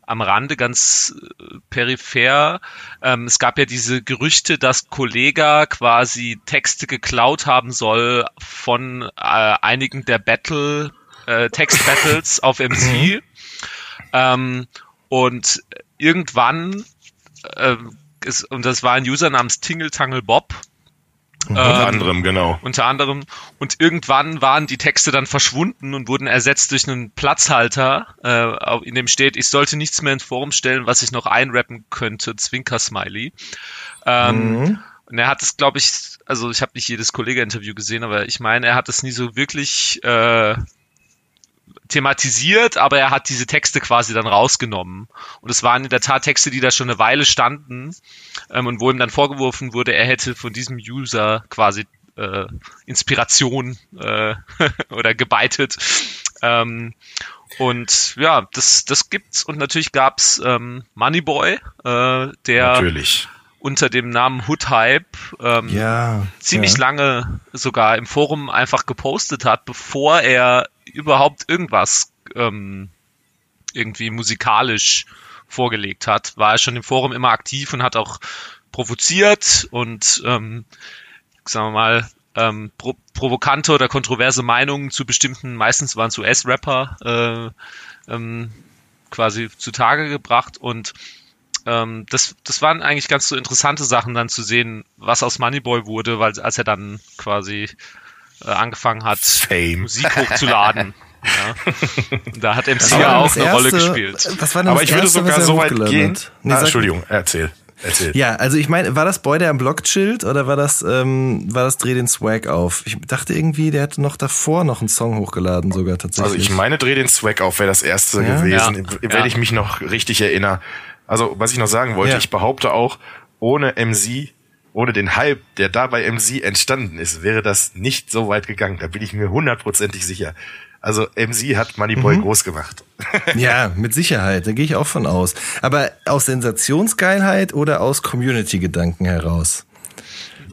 am Rande ganz äh, peripher. Ähm, es gab ja diese Gerüchte, dass Kollega quasi Texte geklaut haben soll von äh, einigen der Battle äh, Text Battles auf MC. Mhm. Ähm, und irgendwann äh, ist, und das war ein User namens Tingle Tangle Bob. Mhm. Unter ähm, anderem, genau. Unter anderem. Und irgendwann waren die Texte dann verschwunden und wurden ersetzt durch einen Platzhalter, äh, in dem steht, ich sollte nichts mehr ins Forum stellen, was ich noch einrappen könnte, Zwinker-Smiley. Ähm, mhm. Und er hat es, glaube ich, also ich habe nicht jedes Kollege-Interview gesehen, aber ich meine, er hat es nie so wirklich äh, thematisiert, aber er hat diese Texte quasi dann rausgenommen. Und es waren in der Tat Texte, die da schon eine Weile standen ähm, und wo ihm dann vorgeworfen wurde, er hätte von diesem User quasi äh, Inspiration äh, [LAUGHS] oder gebeitet. Ähm, und ja, das, das gibt's. Und natürlich gab's ähm, Moneyboy, äh, der natürlich. unter dem Namen Hood Hype ähm, ja, ziemlich ja. lange sogar im Forum einfach gepostet hat, bevor er überhaupt irgendwas ähm, irgendwie musikalisch vorgelegt hat, war er schon im Forum immer aktiv und hat auch provoziert und ähm, sagen wir mal ähm, pro provokante oder kontroverse Meinungen zu bestimmten, meistens waren es US-Rapper, äh, ähm, quasi zutage gebracht und ähm, das, das waren eigentlich ganz so interessante Sachen dann zu sehen, was aus Moneyboy wurde, weil als er dann quasi äh, angefangen hat, Fame. Musik hochzuladen. [LAUGHS] Ja. Da hat MC ja auch eine erste, Rolle gespielt. Aber ich erste, würde sogar so weit gehen. Nee, ah, Entschuldigung, erzähl. Erzähl. Ja, also ich meine, war das Boy, der am Block chillt oder war das, ähm, war das Dreh den Swag auf? Ich dachte irgendwie, der hätte noch davor noch einen Song hochgeladen, sogar tatsächlich. Also ich meine, Dreh den Swag auf wäre das erste ja? gewesen, ja. wenn ich mich noch richtig erinnere. Also, was ich noch sagen wollte, ich behaupte auch, ohne MC ohne den Hype, der da bei MC entstanden ist, wäre das nicht so weit gegangen. Da bin ich mir hundertprozentig sicher. Also MC hat Moneyboy mhm. groß gemacht. [LAUGHS] ja, mit Sicherheit, da gehe ich auch von aus. Aber aus Sensationsgeilheit oder aus Community-Gedanken heraus?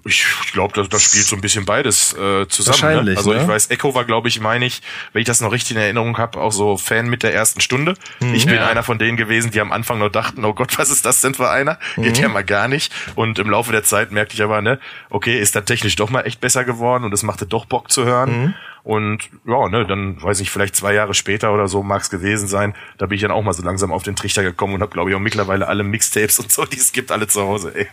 Ich glaube, das, das spielt so ein bisschen beides äh, zusammen. Ne? Wahrscheinlich, ne? Also ne? ich weiß, Echo war, glaube ich, meine ich, wenn ich das noch richtig in Erinnerung habe, auch so Fan mit der ersten Stunde. Mhm, ich bin ja. einer von denen gewesen, die am Anfang nur dachten, oh Gott, was ist das denn für einer? Mhm. Geht ja mal gar nicht. Und im Laufe der Zeit merkte ich aber, ne, okay, ist da technisch doch mal echt besser geworden und es machte doch Bock zu hören. Mhm. Und ja, ne, dann weiß ich, vielleicht zwei Jahre später oder so mag es gewesen sein. Da bin ich dann auch mal so langsam auf den Trichter gekommen und habe, glaube ich, auch mittlerweile alle Mixtapes und so, die es gibt, alle zu Hause. [LAUGHS]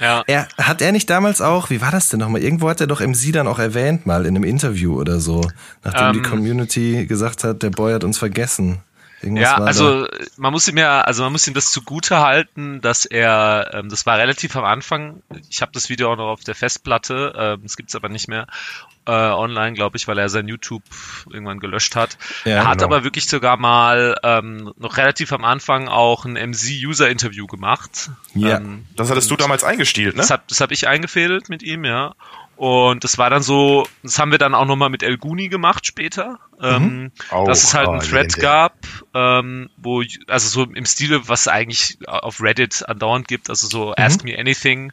Ja. Er, hat er nicht damals auch, wie war das denn nochmal? Irgendwo hat er doch MC dann auch erwähnt, mal in einem Interview oder so, nachdem um, die ähm. Community gesagt hat, der Boy hat uns vergessen. Irgendwas ja, also man muss ihm ja, also man muss ihm das zugute halten, dass er, ähm, das war relativ am Anfang. Ich habe das Video auch noch auf der Festplatte, ähm, das gibt's aber nicht mehr äh, online, glaube ich, weil er sein YouTube irgendwann gelöscht hat. Ja, er hat genau. aber wirklich sogar mal ähm, noch relativ am Anfang auch ein MC-User-Interview gemacht. Ja, ähm, das hattest du damals eingestielt, ne? Das habe das hab ich eingefädelt mit ihm, ja. Und das war dann so, das haben wir dann auch nochmal mit El Guni gemacht später. Ähm, mhm. Ähm, dass es halt oh, einen Thread legendär. gab, ähm, wo, also so im Stile, was eigentlich auf Reddit andauernd gibt, also so mhm. Ask Me Anything,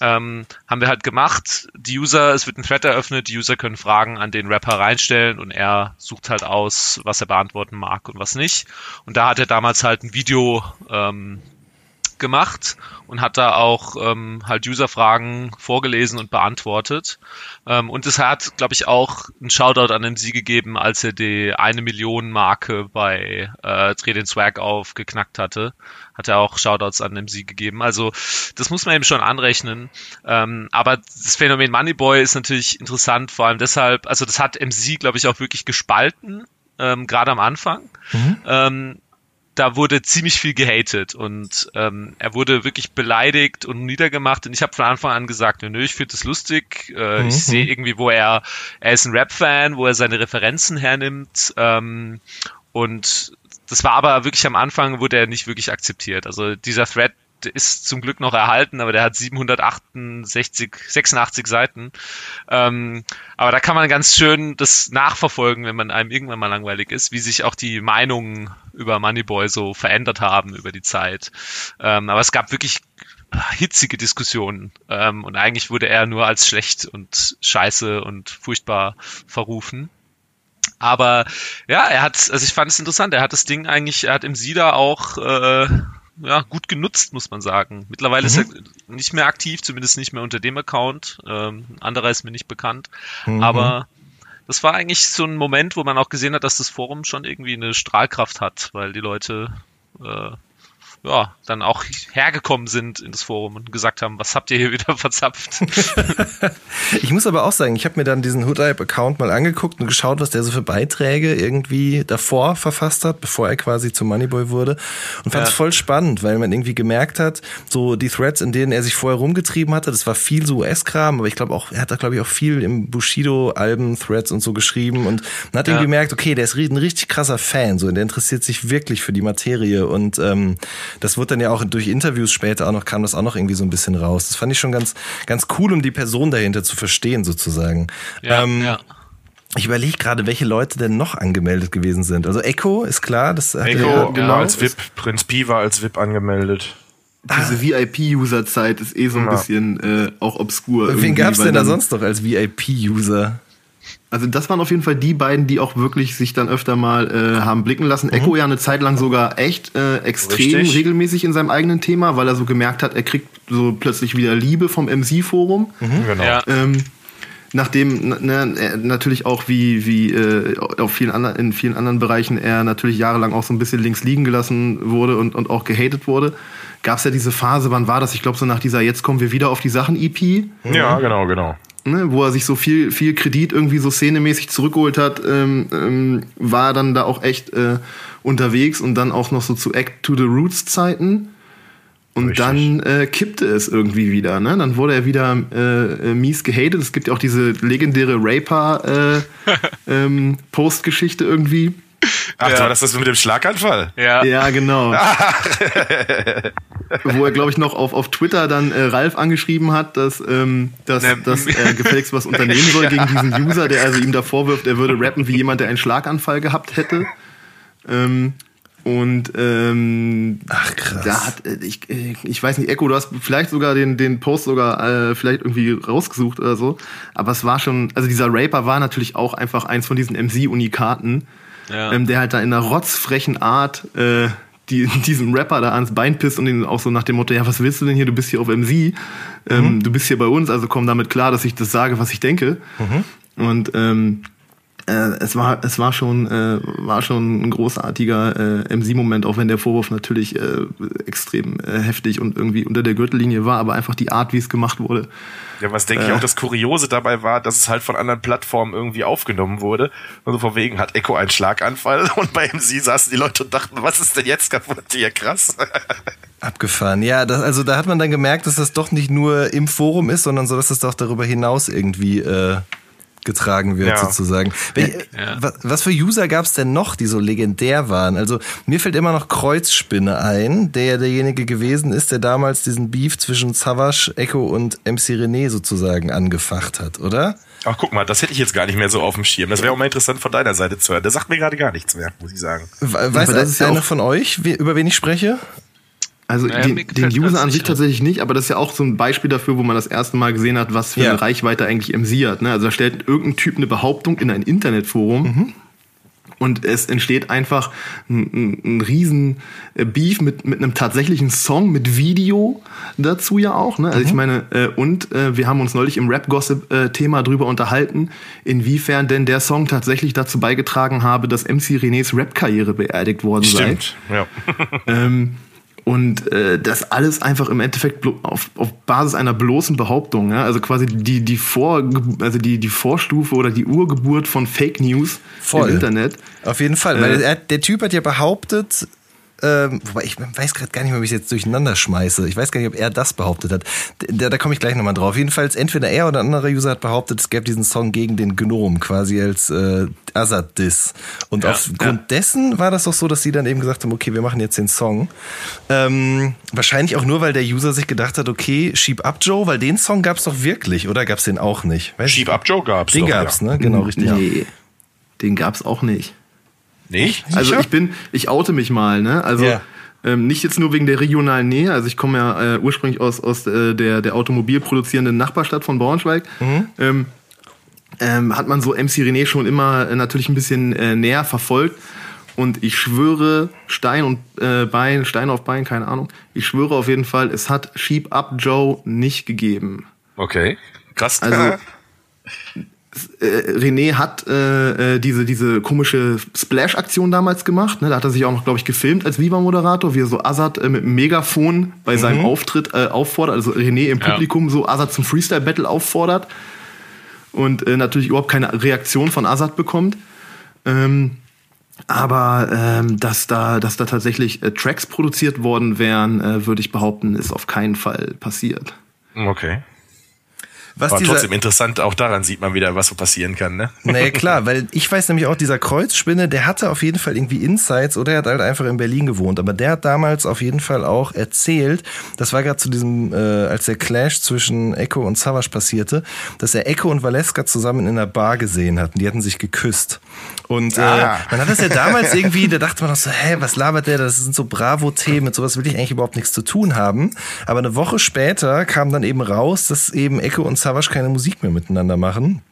ähm, haben wir halt gemacht. Die User, es wird ein Thread eröffnet, die User können Fragen an den Rapper reinstellen und er sucht halt aus, was er beantworten mag und was nicht. Und da hat er damals halt ein Video ähm, gemacht und hat da auch ähm, halt User-Fragen vorgelesen und beantwortet. Ähm, und es hat, glaube ich, auch einen Shoutout an MC gegeben, als er die eine Million Marke bei äh, Dreh den Swag auf geknackt hatte. Hat er auch Shoutouts an MC gegeben. Also das muss man eben schon anrechnen. Ähm, aber das Phänomen Moneyboy ist natürlich interessant, vor allem deshalb, also das hat MC, glaube ich, auch wirklich gespalten, ähm, gerade am Anfang. Mhm. Ähm, da wurde ziemlich viel gehatet und ähm, er wurde wirklich beleidigt und niedergemacht und ich habe von Anfang an gesagt, nö, ich finde das lustig, äh, mhm. ich sehe irgendwie, wo er, er ist ein Rap-Fan, wo er seine Referenzen hernimmt ähm, und das war aber wirklich am Anfang, wurde er nicht wirklich akzeptiert. Also dieser Thread ist zum Glück noch erhalten, aber der hat 768, 86 Seiten. Ähm, aber da kann man ganz schön das nachverfolgen, wenn man einem irgendwann mal langweilig ist, wie sich auch die Meinungen über Moneyboy so verändert haben über die Zeit. Ähm, aber es gab wirklich hitzige Diskussionen ähm, und eigentlich wurde er nur als schlecht und scheiße und furchtbar verrufen. Aber ja, er hat, also ich fand es interessant, er hat das Ding eigentlich, er hat im SIDA auch äh, ja, gut genutzt, muss man sagen. Mittlerweile mhm. ist er nicht mehr aktiv, zumindest nicht mehr unter dem Account. Ähm, anderer ist mir nicht bekannt. Mhm. Aber das war eigentlich so ein Moment, wo man auch gesehen hat, dass das Forum schon irgendwie eine Strahlkraft hat, weil die Leute äh, ja, dann auch hergekommen sind in das Forum und gesagt haben, was habt ihr hier wieder [LAUGHS] verzapft? [LAUGHS] ich muss aber auch sagen, ich habe mir dann diesen Hoodhype-Account mal angeguckt und geschaut, was der so für Beiträge irgendwie davor verfasst hat, bevor er quasi zum Moneyboy wurde und fand es ja. voll spannend, weil man irgendwie gemerkt hat, so die Threads, in denen er sich vorher rumgetrieben hatte, das war viel so US-Kram, aber ich glaube auch, er hat da glaube ich auch viel im Bushido-Alben, Threads und so geschrieben und man hat ja. irgendwie gemerkt, okay, der ist ein richtig krasser Fan, so, und der interessiert sich wirklich für die Materie und ähm, das wird dann ja auch durch Interviews später auch noch, kam das auch noch irgendwie so ein bisschen raus. Das fand ich schon ganz, ganz cool, um die Person dahinter zu verstehen, sozusagen. Ja, ähm, ja. Ich überlege gerade, welche Leute denn noch angemeldet gewesen sind. Also Echo ist klar, das hat Echo ja, genau als VIP, Prinz Pi war als VIP angemeldet. Diese ah. VIP-User-Zeit ist eh so ein ja. bisschen äh, auch obskur. Wen gab's denn da sonst noch als VIP-User? Also das waren auf jeden Fall die beiden, die auch wirklich sich dann öfter mal äh, haben blicken lassen. Mhm. Echo ja eine Zeit lang sogar echt äh, extrem Richtig. regelmäßig in seinem eigenen Thema, weil er so gemerkt hat, er kriegt so plötzlich wieder Liebe vom MC-Forum. Mhm, genau. Ja. Ähm, nachdem ne, natürlich auch wie wie äh, auf vielen anderen in vielen anderen Bereichen er natürlich jahrelang auch so ein bisschen links liegen gelassen wurde und und auch gehatet wurde, gab es ja diese Phase, wann war das? Ich glaube so nach dieser jetzt kommen wir wieder auf die Sachen EP. Ja, genau, genau ne, wo er sich so viel, viel Kredit irgendwie so szenemäßig zurückgeholt hat, ähm, ähm, war dann da auch echt äh, unterwegs und dann auch noch so zu Act to the Roots Zeiten. Und Richtig. dann äh, kippte es irgendwie wieder. Ne? Dann wurde er wieder äh, äh mies gehatet. Es gibt ja auch diese legendäre Raper-Postgeschichte äh, [LAUGHS] ähm, irgendwie. Ach, ja. war das das mit dem Schlaganfall? Ja, ja genau. [LAUGHS] Wo er, glaube ich, noch auf, auf Twitter dann äh, Ralf angeschrieben hat, dass, ähm, dass, ne. dass er gefälligst was unternehmen soll [LAUGHS] gegen diesen User, der also ihm da vorwirft, er würde rappen wie jemand, der einen Schlaganfall gehabt hätte. Ähm, und ähm, ach krass. Da hat äh, ich, äh, ich weiß nicht, Echo, du hast vielleicht sogar den den Post sogar äh, vielleicht irgendwie rausgesucht oder so, aber es war schon, also dieser Raper war natürlich auch einfach eins von diesen MC Unikaten, ja. ähm, der halt da in einer rotzfrechen Art äh, die, [LAUGHS] diesem Rapper da ans Bein pisst und ihn auch so nach dem Motto, ja, was willst du denn hier? Du bist hier auf MC, ähm, mhm. du bist hier bei uns, also komm damit klar, dass ich das sage, was ich denke. Mhm. Und ähm, äh, es war es war schon äh, war schon ein großartiger äh, MC-Moment, auch wenn der Vorwurf natürlich äh, extrem äh, heftig und irgendwie unter der Gürtellinie war, aber einfach die Art, wie es gemacht wurde. Ja, was denke äh, ich auch das Kuriose dabei war, dass es halt von anderen Plattformen irgendwie aufgenommen wurde. Also von wegen hat Echo einen Schlaganfall [LAUGHS] und bei MC saßen die Leute und dachten, was ist denn jetzt kaputt hier krass? [LAUGHS] Abgefahren. Ja, das, also da hat man dann gemerkt, dass das doch nicht nur im Forum ist, sondern so, dass das doch darüber hinaus irgendwie äh, getragen wird, ja. sozusagen. Ja. Was für User gab es denn noch, die so legendär waren? Also mir fällt immer noch Kreuzspinne ein, der derjenige gewesen ist, der damals diesen Beef zwischen Savage, Echo und MC René sozusagen angefacht hat, oder? Ach, guck mal, das hätte ich jetzt gar nicht mehr so auf dem Schirm. Das wäre auch mal interessant von deiner Seite zu hören. Der sagt mir gerade gar nichts mehr, muss ich sagen. Weiß das einer von euch, über wen ich spreche? Also naja, den, den User an sich tatsächlich nicht, aber das ist ja auch so ein Beispiel dafür, wo man das erste Mal gesehen hat, was für ja. eine Reichweite eigentlich MC hat. Ne? Also da stellt irgendein Typ eine Behauptung in ein Internetforum mhm. Und es entsteht einfach ein, ein, ein riesen äh, Beef mit, mit einem tatsächlichen Song, mit Video dazu ja auch. Ne? Also mhm. ich meine, äh, und äh, wir haben uns neulich im Rap-Gossip-Thema drüber unterhalten, inwiefern denn der Song tatsächlich dazu beigetragen habe, dass MC Renés Rap-Karriere beerdigt worden Stimmt, sei. Ja. ähm, und äh, das alles einfach im Endeffekt auf, auf Basis einer bloßen Behauptung, ja? also quasi die, die, Vor, also die, die Vorstufe oder die Urgeburt von Fake News Voll. im Internet. Auf jeden Fall, weil äh, der Typ hat ja behauptet, ähm, wobei ich weiß gerade gar nicht mehr, wie ich es jetzt durcheinander schmeiße. Ich weiß gar nicht, ob er das behauptet hat. Da, da komme ich gleich nochmal drauf. Jedenfalls, entweder er oder ein anderer User hat behauptet, es gäbe diesen Song gegen den Gnome, quasi als äh, Azad-Diss. Und ja, aufgrund ja. dessen war das doch so, dass sie dann eben gesagt haben, okay, wir machen jetzt den Song. Ähm, wahrscheinlich auch nur, weil der User sich gedacht hat, okay, Sheep Up Joe, weil den Song gab es doch wirklich, oder gab es den auch nicht? Weiß Sheep Up Joe gab's Den doch, gab's, ja. ne? Genau, richtig. Nee, den gab's auch nicht. Nicht? Also ich bin, ich oute mich mal, ne? Also yeah. ähm, nicht jetzt nur wegen der regionalen Nähe. Also ich komme ja äh, ursprünglich aus, aus äh, der, der automobilproduzierenden Nachbarstadt von Braunschweig. Mhm. Ähm, ähm, hat man so MC René schon immer äh, natürlich ein bisschen äh, näher verfolgt. Und ich schwöre, Stein und äh, Bein, Stein auf Bein, keine Ahnung. Ich schwöre auf jeden Fall, es hat Sheep Up Joe nicht gegeben. Okay, krass. Also [LAUGHS] äh, René hat äh, äh, diese, diese komische Splash-Aktion damals gemacht. Ne? Da hat er sich auch noch, glaube ich, gefilmt als Viva-Moderator, wie er so Azad äh, mit dem Megafon bei mhm. seinem Auftritt äh, auffordert, also René im Publikum ja. so Azad zum Freestyle-Battle auffordert und äh, natürlich überhaupt keine Reaktion von Azad bekommt. Ähm, aber ähm, dass da, dass da tatsächlich äh, Tracks produziert worden wären, äh, würde ich behaupten, ist auf keinen Fall passiert. Okay. Was Aber trotzdem interessant, auch daran sieht man wieder, was so passieren kann, ne? [LAUGHS] Naja, klar, [LAUGHS] weil ich weiß nämlich auch, dieser Kreuzspinne, der hatte auf jeden Fall irgendwie Insights oder er hat halt einfach in Berlin gewohnt. Aber der hat damals auf jeden Fall auch erzählt, das war gerade zu diesem, äh, als der Clash zwischen Echo und Savage passierte, dass er Echo und Valeska zusammen in einer Bar gesehen hatten. Die hatten sich geküsst. Und äh, ah. man hat das ja damals [LAUGHS] irgendwie, da dachte man noch so, hä, was labert der? Das sind so Bravo-Themen, mit sowas will ich eigentlich überhaupt nichts zu tun haben. Aber eine Woche später kam dann eben raus, dass eben Echo und Savage keine Musik mehr miteinander machen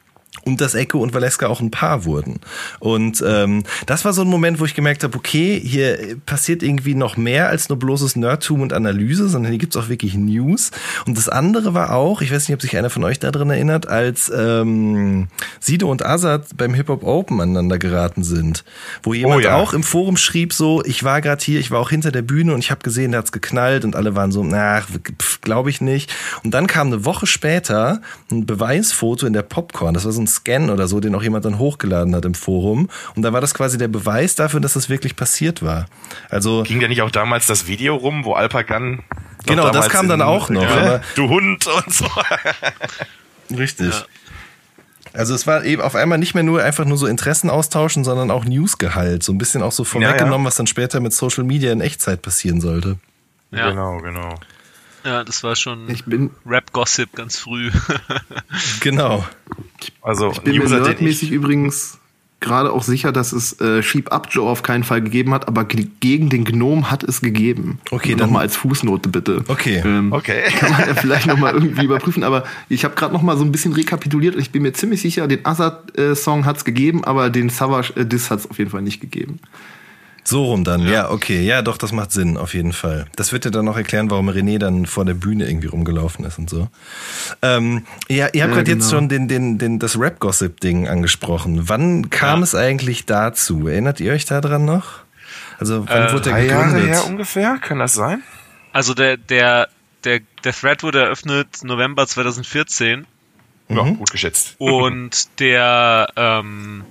und dass Echo und Valeska auch ein Paar wurden. Und ähm, das war so ein Moment, wo ich gemerkt habe, okay, hier passiert irgendwie noch mehr als nur bloßes Nerdtum und Analyse, sondern hier gibt's auch wirklich News. Und das andere war auch, ich weiß nicht, ob sich einer von euch daran erinnert, als ähm, Sido und Azad beim Hip Hop Open aneinander geraten sind, wo jemand oh, ja. auch im Forum schrieb so, ich war gerade hier, ich war auch hinter der Bühne und ich habe gesehen, da hat's geknallt und alle waren so, na, glaube ich nicht. Und dann kam eine Woche später ein Beweisfoto in der Popcorn, das war so ein Scan oder so, den auch jemand dann hochgeladen hat im Forum. Und da war das quasi der Beweis dafür, dass das wirklich passiert war. Also ging ja nicht auch damals das Video rum, wo Alpagan Genau, das kam dann auch noch. Ja, du Hund und so. [LAUGHS] Richtig. Ja. Also es war eben auf einmal nicht mehr nur einfach nur so Interessen austauschen, sondern auch Newsgehalt. So ein bisschen auch so vorweggenommen, ja, was dann später mit Social Media in Echtzeit passieren sollte. Ja. Genau, genau. Ja, das war schon Rap-Gossip ganz früh. [LAUGHS] genau. Also ich bin User, mir nerdmäßig übrigens gerade auch sicher, dass es äh, Sheep Up Joe auf keinen Fall gegeben hat, aber gegen den Gnome hat es gegeben. Okay, also dann mal als Fußnote bitte. Okay. Ähm, okay. [LAUGHS] Kann man ja vielleicht noch mal irgendwie [LAUGHS] überprüfen, aber ich habe gerade noch mal so ein bisschen rekapituliert und ich bin mir ziemlich sicher, den Azad äh, Song hat es gegeben, aber den Savage äh, Diss hat es auf jeden Fall nicht gegeben. So rum dann, ja. ja. okay. Ja, doch, das macht Sinn, auf jeden Fall. Das wird dir dann noch erklären, warum René dann vor der Bühne irgendwie rumgelaufen ist und so. Ähm, ja, ihr habt ja, gerade genau. jetzt schon den, den, den, das Rap-Gossip-Ding angesprochen. Wann kam ja. es eigentlich dazu? Erinnert ihr euch daran noch? Also, wann äh, wurde der gegründet? Jahre her ungefähr, kann das sein? Also, der, der, der, der Thread wurde eröffnet November 2014. Ja, mhm. gut geschätzt. Und der, ähm,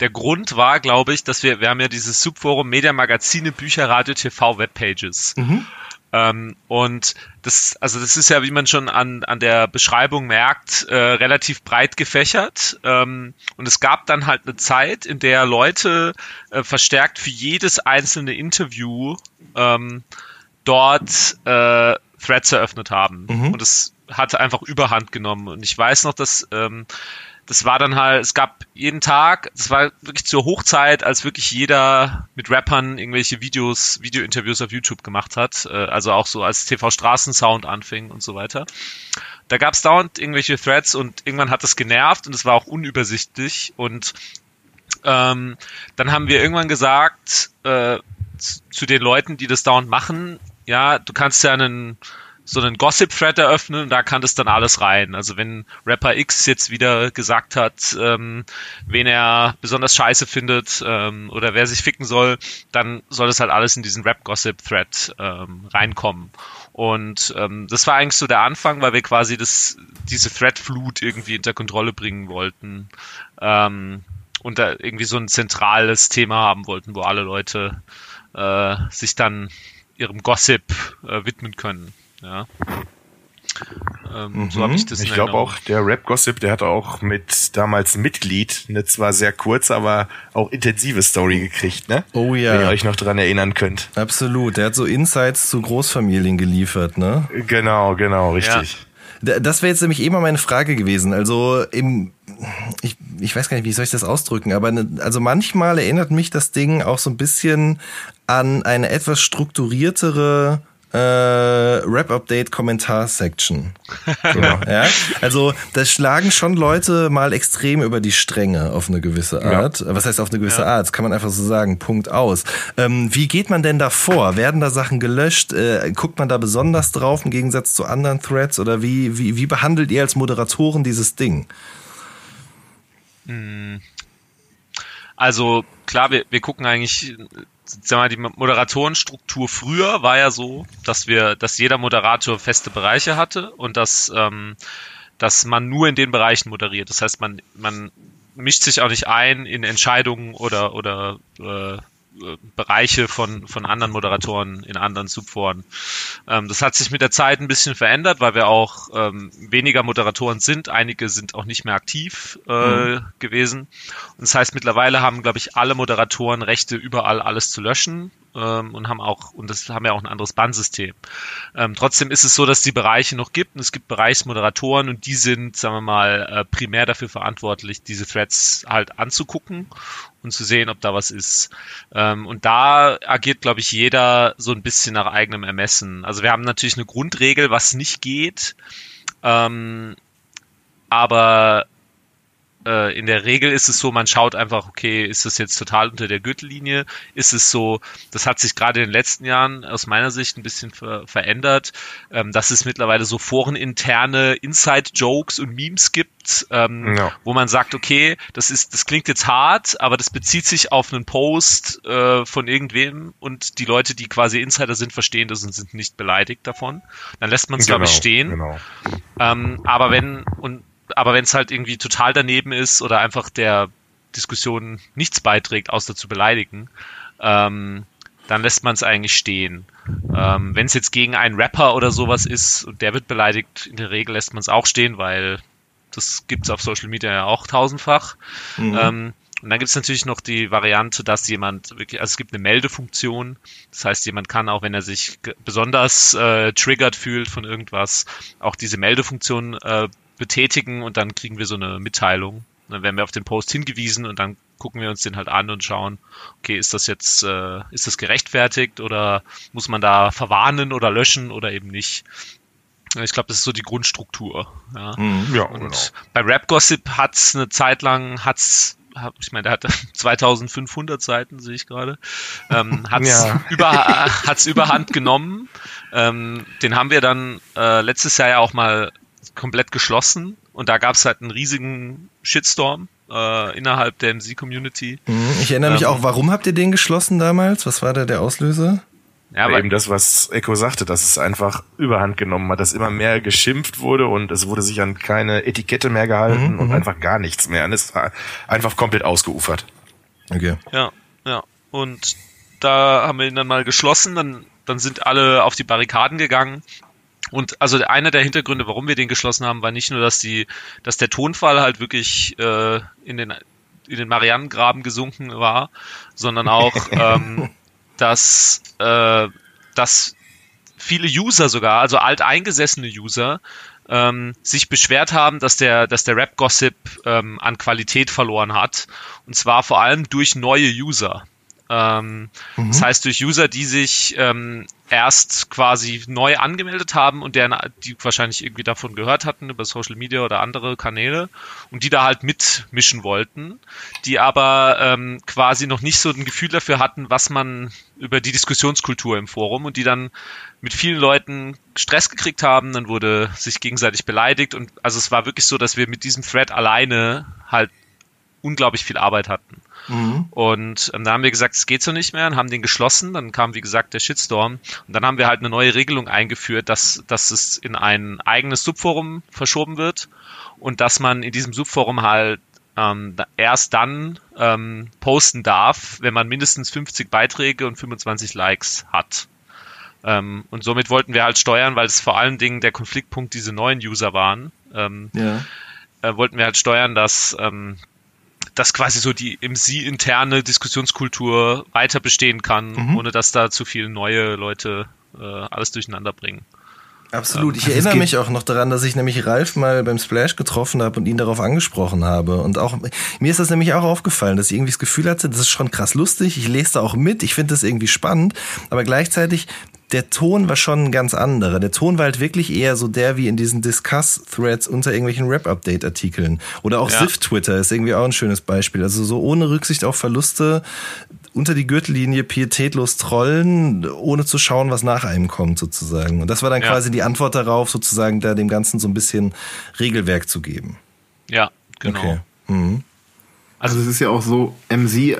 der Grund war, glaube ich, dass wir, wir haben ja dieses Subforum Media Magazine, Bücher, Radio, TV, Webpages. Mhm. Ähm, und das, also das ist ja, wie man schon an, an der Beschreibung merkt, äh, relativ breit gefächert. Ähm, und es gab dann halt eine Zeit, in der Leute äh, verstärkt für jedes einzelne Interview ähm, dort äh, Threads eröffnet haben. Mhm. Und es hatte einfach Überhand genommen. Und ich weiß noch, dass ähm, das war dann halt, es gab jeden Tag, das war wirklich zur Hochzeit, als wirklich jeder mit Rappern irgendwelche Videos, Videointerviews auf YouTube gemacht hat, äh, also auch so als TV Straßensound anfing und so weiter. Da gab es dauernd irgendwelche Threads und irgendwann hat das genervt und es war auch unübersichtlich und ähm, dann haben wir irgendwann gesagt äh, zu den Leuten, die das dauernd machen, ja, du kannst ja einen so einen Gossip-Thread eröffnen und da kann das dann alles rein. Also wenn Rapper X jetzt wieder gesagt hat, ähm, wen er besonders scheiße findet ähm, oder wer sich ficken soll, dann soll das halt alles in diesen Rap-Gossip-Thread ähm, reinkommen. Und ähm, das war eigentlich so der Anfang, weil wir quasi das, diese Thread-Flut irgendwie unter Kontrolle bringen wollten. Ähm, und da irgendwie so ein zentrales Thema haben wollten, wo alle Leute äh, sich dann ihrem Gossip äh, widmen können. Ja. Ähm, mhm. So habe ich das. Ich glaube auch, der Rap-Gossip, der hat auch mit damals Mitglied eine zwar sehr kurze, aber auch intensive Story gekriegt, ne? Oh ja. Wenn ihr euch noch dran erinnern könnt. Absolut. Der hat so Insights zu Großfamilien geliefert, ne? Genau, genau, richtig. Ja. Das wäre jetzt nämlich eben mal meine Frage gewesen. Also im, ich, ich weiß gar nicht, wie soll ich das ausdrücken, aber ne, also manchmal erinnert mich das Ding auch so ein bisschen an eine etwas strukturiertere äh, Rap-Update-Kommentar-Section. [LAUGHS] Genau. ja? Also da schlagen schon Leute mal extrem über die Stränge auf eine gewisse Art. Ja. Was heißt auf eine gewisse ja. Art? Das kann man einfach so sagen. Punkt aus. Ähm, wie geht man denn da vor? Werden da Sachen gelöscht? Äh, guckt man da besonders drauf im Gegensatz zu anderen Threads? Oder wie, wie, wie behandelt ihr als Moderatoren dieses Ding? Hm. Also klar, wir, wir gucken eigentlich sag mal, die Moderatorenstruktur früher war ja so, dass wir, dass jeder Moderator feste Bereiche hatte und dass, ähm, dass man nur in den Bereichen moderiert. Das heißt, man, man mischt sich auch nicht ein in Entscheidungen oder, oder äh, Bereiche von, von anderen Moderatoren in anderen Subforen. Ähm, das hat sich mit der Zeit ein bisschen verändert, weil wir auch ähm, weniger Moderatoren sind. Einige sind auch nicht mehr aktiv äh, mhm. gewesen. Und das heißt, mittlerweile haben, glaube ich, alle Moderatoren Rechte, überall alles zu löschen ähm, und haben auch, und das haben ja auch ein anderes Bannsystem. Ähm, trotzdem ist es so, dass es die Bereiche noch gibt und es gibt Bereichsmoderatoren und die sind, sagen wir mal, äh, primär dafür verantwortlich, diese Threads halt anzugucken und zu sehen, ob da was ist. Ähm, und da agiert, glaube ich, jeder so ein bisschen nach eigenem Ermessen. Also wir haben natürlich eine Grundregel, was nicht geht. Ähm, aber äh, in der Regel ist es so, man schaut einfach, okay, ist das jetzt total unter der Gürtellinie? Ist es so, das hat sich gerade in den letzten Jahren aus meiner Sicht ein bisschen ver verändert, ähm, dass es mittlerweile so foreninterne Inside-Jokes und Memes gibt, ähm, ja. wo man sagt, okay, das ist, das klingt jetzt hart, aber das bezieht sich auf einen Post äh, von irgendwem und die Leute, die quasi Insider sind, verstehen das und sind nicht beleidigt davon. Dann lässt man es, genau, glaube ich, stehen. Genau. Ähm, aber wenn, und aber wenn es halt irgendwie total daneben ist oder einfach der Diskussion nichts beiträgt, außer zu beleidigen, ähm, dann lässt man es eigentlich stehen. Ähm, wenn es jetzt gegen einen Rapper oder sowas ist und der wird beleidigt, in der Regel lässt man es auch stehen, weil das gibt's auf Social Media ja auch tausendfach. Mhm. Ähm, und dann gibt es natürlich noch die Variante, dass jemand wirklich, also es gibt eine Meldefunktion. Das heißt, jemand kann auch, wenn er sich besonders äh, triggert fühlt von irgendwas, auch diese Meldefunktion äh, betätigen und dann kriegen wir so eine Mitteilung. Dann werden wir auf den Post hingewiesen und dann gucken wir uns den halt an und schauen, okay, ist das jetzt, äh, ist das gerechtfertigt oder muss man da verwarnen oder löschen oder eben nicht? Ich glaube, das ist so die Grundstruktur. Ja, mhm, ja und genau. bei Rap Gossip hat's eine Zeit lang, hat's ich meine, der hat [LAUGHS] 2500 Seiten, sehe ich gerade, ähm, [LAUGHS] hat's, ja. über, hat's überhand genommen. Ähm, den haben wir dann äh, letztes Jahr ja auch mal komplett geschlossen und da gab es halt einen riesigen Shitstorm äh, innerhalb der MC-Community. Mhm, ich erinnere mich ähm, auch, warum habt ihr den geschlossen damals? Was war da der Auslöser? Ja, aber eben das, was Echo sagte, dass es einfach überhand genommen hat, dass immer mehr geschimpft wurde und es wurde sich an keine Etikette mehr gehalten mhm, und mhm. einfach gar nichts mehr. Und es war einfach komplett ausgeufert. Okay. Ja, ja. Und da haben wir ihn dann mal geschlossen, dann, dann sind alle auf die Barrikaden gegangen und also einer der Hintergründe, warum wir den geschlossen haben, war nicht nur, dass die, dass der Tonfall halt wirklich äh, in den in den Marianengraben gesunken war, sondern auch, [LAUGHS] ähm, dass äh, dass viele User sogar, also alteingesessene User, ähm, sich beschwert haben, dass der, dass der Rap-Gossip ähm, an Qualität verloren hat. Und zwar vor allem durch neue User. Ähm, mhm. Das heißt, durch User, die sich ähm, erst quasi neu angemeldet haben und deren, die wahrscheinlich irgendwie davon gehört hatten über Social Media oder andere Kanäle und die da halt mitmischen wollten, die aber ähm, quasi noch nicht so ein Gefühl dafür hatten, was man über die Diskussionskultur im Forum und die dann mit vielen Leuten Stress gekriegt haben, dann wurde sich gegenseitig beleidigt und also es war wirklich so, dass wir mit diesem Thread alleine halt unglaublich viel Arbeit hatten. Mhm. Und ähm, dann haben wir gesagt, es geht so nicht mehr und haben den geschlossen. Dann kam, wie gesagt, der Shitstorm. Und dann haben wir halt eine neue Regelung eingeführt, dass, dass es in ein eigenes Subforum verschoben wird und dass man in diesem Subforum halt ähm, erst dann ähm, posten darf, wenn man mindestens 50 Beiträge und 25 Likes hat. Ähm, und somit wollten wir halt steuern, weil es vor allen Dingen der Konfliktpunkt diese neuen User waren. Ähm, ja. äh, wollten wir halt steuern, dass ähm, dass quasi so die MC-interne Diskussionskultur weiter bestehen kann, mhm. ohne dass da zu viele neue Leute äh, alles durcheinander bringen. Absolut. Ähm, ich also erinnere mich auch noch daran, dass ich nämlich Ralf mal beim Splash getroffen habe und ihn darauf angesprochen habe. Und auch mir ist das nämlich auch aufgefallen, dass ich irgendwie das Gefühl hatte, das ist schon krass lustig. Ich lese da auch mit. Ich finde das irgendwie spannend. Aber gleichzeitig der Ton war schon ein ganz anderer. Der Ton war halt wirklich eher so der wie in diesen Discuss-Threads unter irgendwelchen Rap-Update-Artikeln. Oder auch ja. Sif-Twitter ist irgendwie auch ein schönes Beispiel. Also so ohne Rücksicht auf Verluste unter die Gürtellinie pietätlos trollen, ohne zu schauen, was nach einem kommt sozusagen. Und das war dann ja. quasi die Antwort darauf, sozusagen da dem Ganzen so ein bisschen Regelwerk zu geben. Ja, genau. Okay. Mhm. Also es ist ja auch so, MC äh,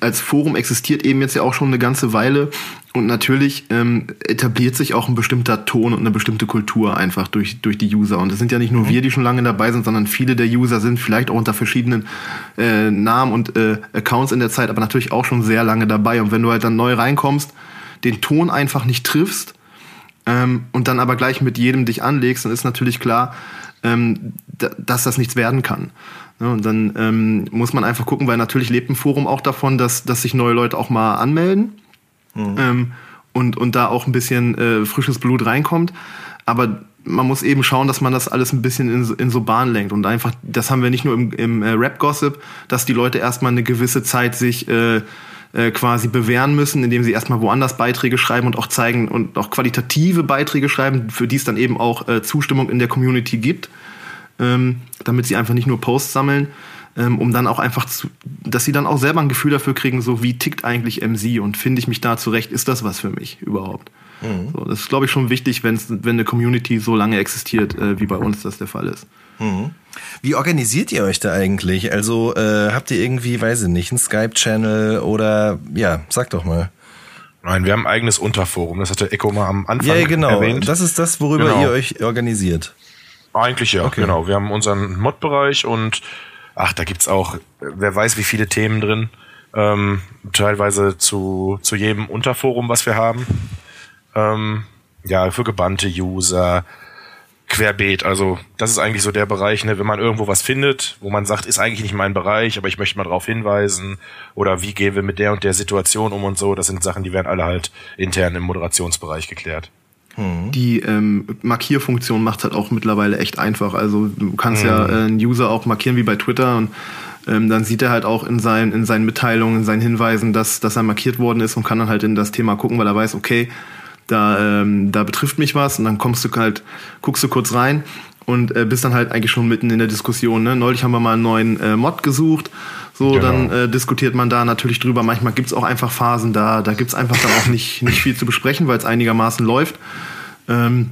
als Forum existiert eben jetzt ja auch schon eine ganze Weile und natürlich ähm, etabliert sich auch ein bestimmter Ton und eine bestimmte Kultur einfach durch, durch die User. Und es sind ja nicht nur mhm. wir, die schon lange dabei sind, sondern viele der User sind vielleicht auch unter verschiedenen äh, Namen und äh, Accounts in der Zeit, aber natürlich auch schon sehr lange dabei. Und wenn du halt dann neu reinkommst, den Ton einfach nicht triffst ähm, und dann aber gleich mit jedem dich anlegst, dann ist natürlich klar, ähm, dass das nichts werden kann. Ja, und dann ähm, muss man einfach gucken, weil natürlich lebt ein Forum auch davon, dass, dass sich neue Leute auch mal anmelden mhm. ähm, und, und da auch ein bisschen äh, frisches Blut reinkommt. Aber man muss eben schauen, dass man das alles ein bisschen in, in so Bahn lenkt. Und einfach, das haben wir nicht nur im, im äh, Rap-Gossip, dass die Leute erstmal eine gewisse Zeit sich äh, äh, quasi bewähren müssen, indem sie erstmal woanders Beiträge schreiben und auch zeigen und auch qualitative Beiträge schreiben, für die es dann eben auch äh, Zustimmung in der Community gibt ähm, damit sie einfach nicht nur Posts sammeln, ähm, um dann auch einfach, zu, dass sie dann auch selber ein Gefühl dafür kriegen, so wie tickt eigentlich MC und finde ich mich da zurecht, ist das was für mich überhaupt? Mhm. So, das ist, glaube ich, schon wichtig, wenn eine Community so lange existiert, äh, wie bei uns das der Fall ist. Mhm. Wie organisiert ihr euch da eigentlich? Also äh, habt ihr irgendwie, weiß ich nicht, einen Skype-Channel oder ja, sag doch mal. Nein, wir haben ein eigenes Unterforum. Das hat der Echo mal am Anfang ja, genau. erwähnt. Das ist das, worüber genau. ihr euch organisiert. Eigentlich ja, okay. genau. Wir haben unseren Mod-Bereich und ach, da gibt's auch, wer weiß, wie viele Themen drin. Ähm, teilweise zu, zu jedem Unterforum, was wir haben. Ähm, ja, für gebannte User, querbeet. Also das ist eigentlich so der Bereich, ne, wenn man irgendwo was findet, wo man sagt, ist eigentlich nicht mein Bereich, aber ich möchte mal darauf hinweisen oder wie gehen wir mit der und der Situation um und so. Das sind Sachen, die werden alle halt intern im Moderationsbereich geklärt. Mhm. Die ähm, Markierfunktion macht halt auch mittlerweile echt einfach. Also du kannst mhm. ja äh, einen User auch markieren wie bei Twitter und ähm, dann sieht er halt auch in seinen, in seinen Mitteilungen, in seinen Hinweisen, dass, dass er markiert worden ist und kann dann halt in das Thema gucken, weil er weiß, okay, da, ähm, da betrifft mich was und dann kommst du halt, guckst du kurz rein und äh, bist dann halt eigentlich schon mitten in der Diskussion. Ne? Neulich haben wir mal einen neuen äh, Mod gesucht so, genau. dann äh, diskutiert man da natürlich drüber. Manchmal gibt's auch einfach Phasen da, da gibt's einfach dann auch nicht, nicht viel zu besprechen, weil es einigermaßen läuft. Ähm,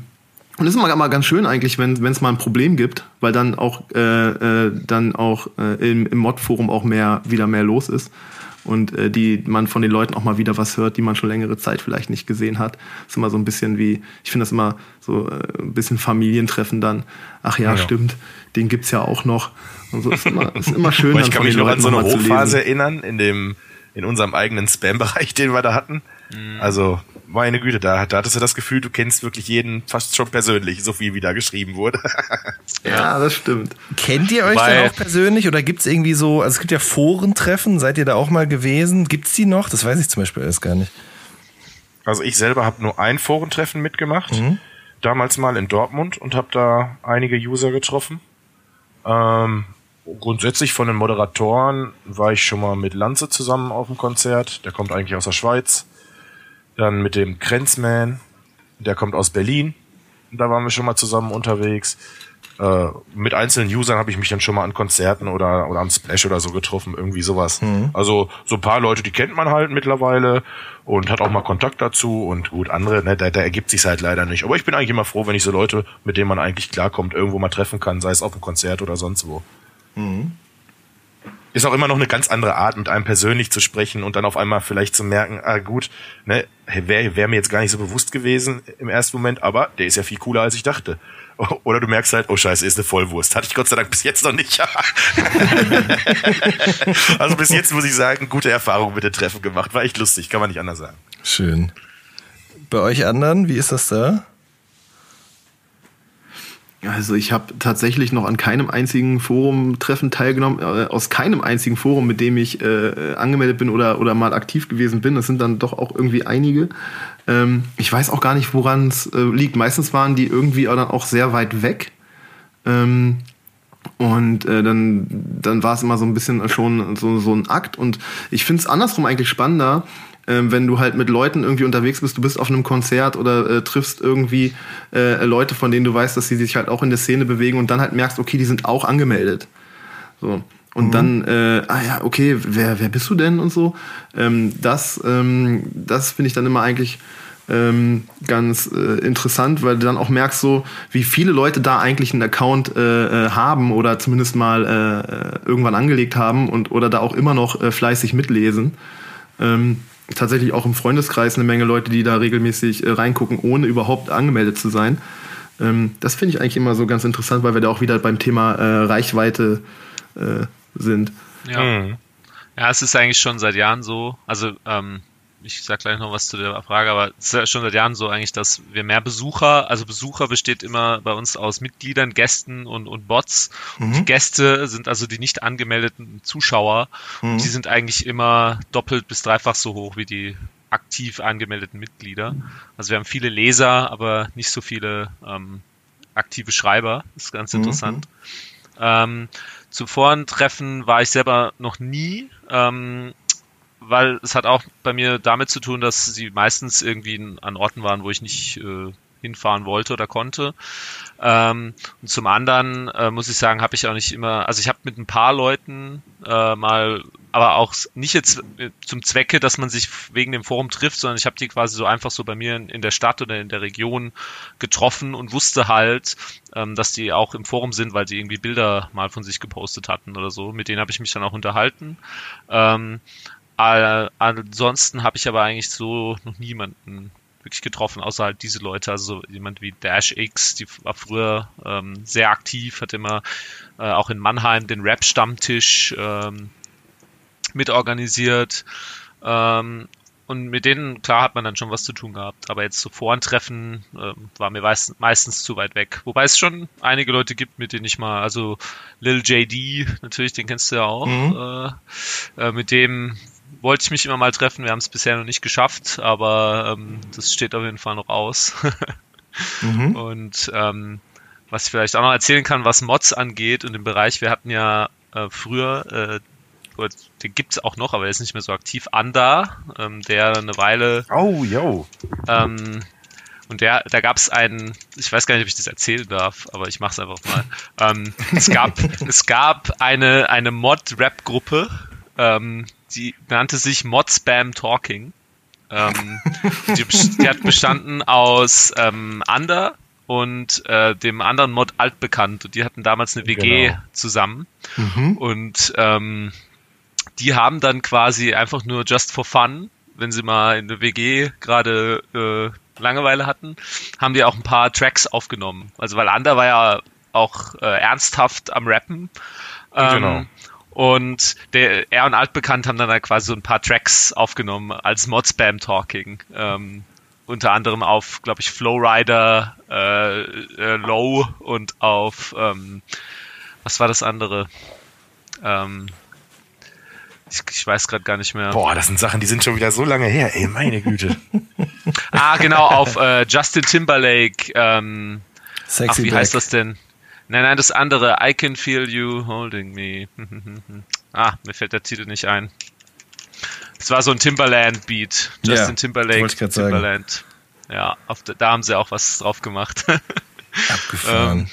und das ist immer, ganz schön eigentlich, wenn es mal ein Problem gibt, weil dann auch äh, äh, dann auch äh, im, im Mod-Forum auch mehr wieder mehr los ist und äh, die man von den Leuten auch mal wieder was hört, die man schon längere Zeit vielleicht nicht gesehen hat. ist immer so ein bisschen wie, ich finde das immer so äh, ein bisschen Familientreffen dann. Ach ja, ja. stimmt, den gibt's ja auch noch. Und so ist immer, ist immer [LAUGHS] schön. ich kann mich noch an so eine Hochphase erinnern in dem in unserem eigenen Spam-Bereich, den wir da hatten. Mhm. Also meine Güte, da, da hattest du das Gefühl, du kennst wirklich jeden fast schon persönlich, so viel wie da geschrieben wurde. [LAUGHS] ja, das stimmt. Kennt ihr euch Weil, denn auch persönlich oder gibt's irgendwie so, also es gibt ja Forentreffen, seid ihr da auch mal gewesen? Gibt's die noch? Das weiß ich zum Beispiel erst gar nicht. Also ich selber habe nur ein Forentreffen mitgemacht, mhm. damals mal in Dortmund und habe da einige User getroffen. Ähm, grundsätzlich von den Moderatoren war ich schon mal mit Lanze zusammen auf dem Konzert. Der kommt eigentlich aus der Schweiz. Dann mit dem Krenzman, der kommt aus Berlin. Da waren wir schon mal zusammen unterwegs. Äh, mit einzelnen Usern habe ich mich dann schon mal an Konzerten oder, oder am Splash oder so getroffen, irgendwie sowas. Mhm. Also so ein paar Leute, die kennt man halt mittlerweile und hat auch mal Kontakt dazu und gut, andere, ne, da, da ergibt sich halt leider nicht. Aber ich bin eigentlich immer froh, wenn ich so Leute, mit denen man eigentlich klarkommt, irgendwo mal treffen kann, sei es auf einem Konzert oder sonst wo. Mhm. Ist auch immer noch eine ganz andere Art, mit einem persönlich zu sprechen und dann auf einmal vielleicht zu merken, ah gut, ne, wäre wär mir jetzt gar nicht so bewusst gewesen im ersten Moment, aber der ist ja viel cooler, als ich dachte. [LAUGHS] Oder du merkst halt, oh scheiße, ist eine Vollwurst. Hatte ich Gott sei Dank bis jetzt noch nicht. [LAUGHS] also bis jetzt muss ich sagen, gute Erfahrung mit den Treffen gemacht. War echt lustig, kann man nicht anders sagen. Schön. Bei euch anderen, wie ist das da? Also ich habe tatsächlich noch an keinem einzigen Forum-Treffen teilgenommen, äh, aus keinem einzigen Forum, mit dem ich äh, angemeldet bin oder, oder mal aktiv gewesen bin. Das sind dann doch auch irgendwie einige. Ähm, ich weiß auch gar nicht, woran es äh, liegt. Meistens waren die irgendwie dann auch sehr weit weg. Ähm, und äh, dann, dann war es immer so ein bisschen schon so, so ein Akt. Und ich finde es andersrum eigentlich spannender, wenn du halt mit Leuten irgendwie unterwegs bist, du bist auf einem Konzert oder äh, triffst irgendwie äh, Leute, von denen du weißt, dass sie sich halt auch in der Szene bewegen und dann halt merkst, okay, die sind auch angemeldet. So. Und mhm. dann, äh, ah ja, okay, wer, wer bist du denn und so. Ähm, das ähm, das finde ich dann immer eigentlich ähm, ganz äh, interessant, weil du dann auch merkst, so wie viele Leute da eigentlich einen Account äh, äh haben oder zumindest mal äh, äh, irgendwann angelegt haben und oder da auch immer noch äh, fleißig mitlesen. Ähm, tatsächlich auch im Freundeskreis eine Menge Leute, die da regelmäßig äh, reingucken, ohne überhaupt angemeldet zu sein. Ähm, das finde ich eigentlich immer so ganz interessant, weil wir da auch wieder beim Thema äh, Reichweite äh, sind. Ja. Mhm. ja, es ist eigentlich schon seit Jahren so. Also ähm, ich sag gleich noch was zu der Frage, aber es ist ja schon seit Jahren so eigentlich, dass wir mehr Besucher, also Besucher besteht immer bei uns aus Mitgliedern, Gästen und, und Bots. Mhm. Und die Gäste sind also die nicht angemeldeten Zuschauer. Mhm. Und die sind eigentlich immer doppelt bis dreifach so hoch wie die aktiv angemeldeten Mitglieder. Also wir haben viele Leser, aber nicht so viele ähm, aktive Schreiber. Das ist ganz mhm. interessant. Ähm, zu Vorentreffen war ich selber noch nie. Ähm, weil es hat auch bei mir damit zu tun, dass sie meistens irgendwie an Orten waren, wo ich nicht äh, hinfahren wollte oder konnte. Ähm, und zum anderen äh, muss ich sagen, habe ich auch nicht immer, also ich habe mit ein paar Leuten äh, mal, aber auch nicht jetzt äh, zum Zwecke, dass man sich wegen dem Forum trifft, sondern ich habe die quasi so einfach so bei mir in, in, der Stadt oder in der Region getroffen und wusste halt, ähm, dass die auch im Forum sind, weil sie irgendwie Bilder mal von sich gepostet hatten oder so. Mit denen habe ich mich dann auch unterhalten. Ähm, äh, ansonsten habe ich aber eigentlich so noch niemanden wirklich getroffen, außer halt diese Leute, also jemand wie Dash X, die war früher ähm, sehr aktiv, hat immer äh, auch in Mannheim den Rap-Stammtisch ähm, mitorganisiert. Ähm, und mit denen, klar, hat man dann schon was zu tun gehabt. Aber jetzt so Vorentreffen äh, war mir meist, meistens zu weit weg. Wobei es schon einige Leute gibt, mit denen ich mal, also Lil JD, natürlich, den kennst du ja auch. Mhm. Äh, äh, mit dem wollte ich mich immer mal treffen. Wir haben es bisher noch nicht geschafft, aber ähm, das steht auf jeden Fall noch aus. [LAUGHS] mhm. Und ähm, was ich vielleicht auch noch erzählen kann, was Mods angeht und im Bereich, wir hatten ja äh, früher, äh, den gibt es auch noch, aber er ist nicht mehr so aktiv, Anda, ähm, der eine Weile. Oh, yo. Ähm, und der, da gab es einen, ich weiß gar nicht, ob ich das erzählen darf, aber ich mache es einfach mal. Ähm, es gab, [LAUGHS] es gab eine, eine Mod-Rap-Gruppe, ähm, die nannte sich Mod Spam Talking. Ähm, [LAUGHS] die, die, hat bestanden aus ähm, Under und äh, dem anderen Mod altbekannt. Und die hatten damals eine WG genau. zusammen. Mhm. Und ähm, die haben dann quasi einfach nur just for fun, wenn sie mal in der WG gerade äh, Langeweile hatten, haben die auch ein paar Tracks aufgenommen. Also weil Under war ja auch äh, ernsthaft am Rappen. Ähm, genau. Und der, er und Altbekannt haben dann halt quasi so ein paar Tracks aufgenommen als Mod-Spam Talking. Ähm, unter anderem auf, glaube ich, Flowrider äh, äh, Low und auf ähm, was war das andere? Ähm, ich, ich weiß gerade gar nicht mehr. Boah, das sind Sachen, die sind schon wieder so lange her, ey, meine Güte. [LAUGHS] ah, genau, auf äh, Justin Timberlake. Ähm, Sexy ach, wie Black. heißt das denn? Nein, nein, das andere. I can feel you holding me. [LAUGHS] ah, mir fällt der Titel nicht ein. Es war so ein Timberland-Beat. Justin Ja, Timberlake, grad sagen. Timberland. Ja, auf, der- da haben sie auch was drauf gemacht. [LAUGHS] Abgefahren. Ähm,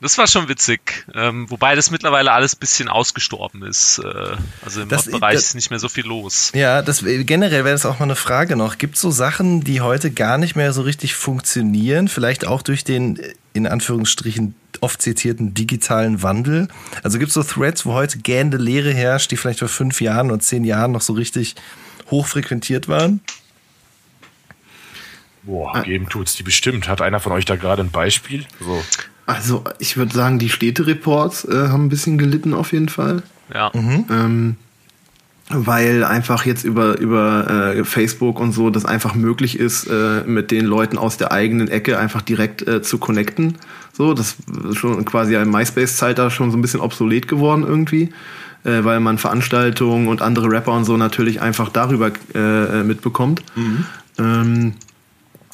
das war schon witzig. Ähm, wobei das mittlerweile alles ein bisschen ausgestorben ist. Äh, also im Das- Bereich ist nicht mehr so viel los. Ja, das generell wäre das auch mal eine Frage noch. Gibt es so Sachen, die heute gar nicht mehr so richtig funktionieren? Vielleicht auch durch den äh, in Anführungsstrichen oft zitierten digitalen Wandel? Also gibt es so Threads, wo heute gähnende Leere herrscht, die vielleicht vor fünf Jahren oder zehn Jahren noch so richtig hochfrequentiert waren? Boah, geben tut's die bestimmt. Hat einer von euch da gerade ein Beispiel? So. Also ich würde sagen, die Städtereports äh, haben ein bisschen gelitten auf jeden Fall. Ja. Ähm, weil einfach jetzt über, über äh, Facebook und so das einfach möglich ist, äh, mit den Leuten aus der eigenen Ecke einfach direkt äh, zu connecten. So, das ist schon quasi im MySpace-Zeitalter schon so ein bisschen obsolet geworden irgendwie, äh, weil man Veranstaltungen und andere Rapper und so natürlich einfach darüber äh, mitbekommt. Ähm,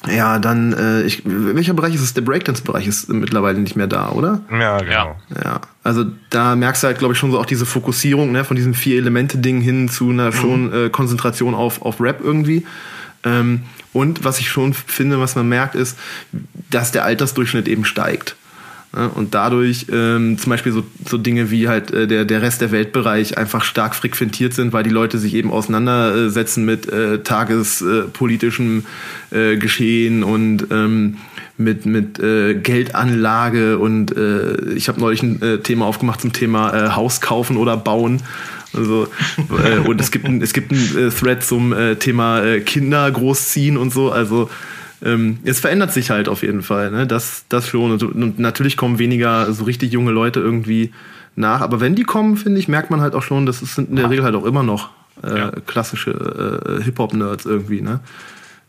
ja, dann, äh, ich, welcher Bereich ist es? Der Breakdance-Bereich ist mittlerweile nicht mehr da, oder? Ja, genau. Ja, also da merkst du halt, glaube ich, schon so auch diese Fokussierung ne, von diesem Vier-Elemente-Ding hin zu einer schon äh, Konzentration auf, auf Rap irgendwie. Ähm, und was ich schon finde, was man merkt, ist, dass der Altersdurchschnitt eben steigt. Ja, und dadurch ähm, zum Beispiel so, so Dinge wie halt äh, der, der Rest der Weltbereich einfach stark frequentiert sind, weil die Leute sich eben auseinandersetzen mit äh, tagespolitischem äh, Geschehen und ähm, mit, mit äh, Geldanlage und äh, ich habe neulich ein äh, Thema aufgemacht zum Thema äh, Haus kaufen oder bauen. Also, äh, und es gibt ein, es gibt ein äh, Thread zum äh, Thema äh, Kinder großziehen und so. Also ähm, es verändert sich halt auf jeden Fall, ne? Das, das schon. Und, und natürlich kommen weniger so richtig junge Leute irgendwie nach. Aber wenn die kommen, finde ich, merkt man halt auch schon, das sind in der Regel halt auch immer noch äh, Ja. klassische äh, Hip-Hop-Nerds irgendwie, ne?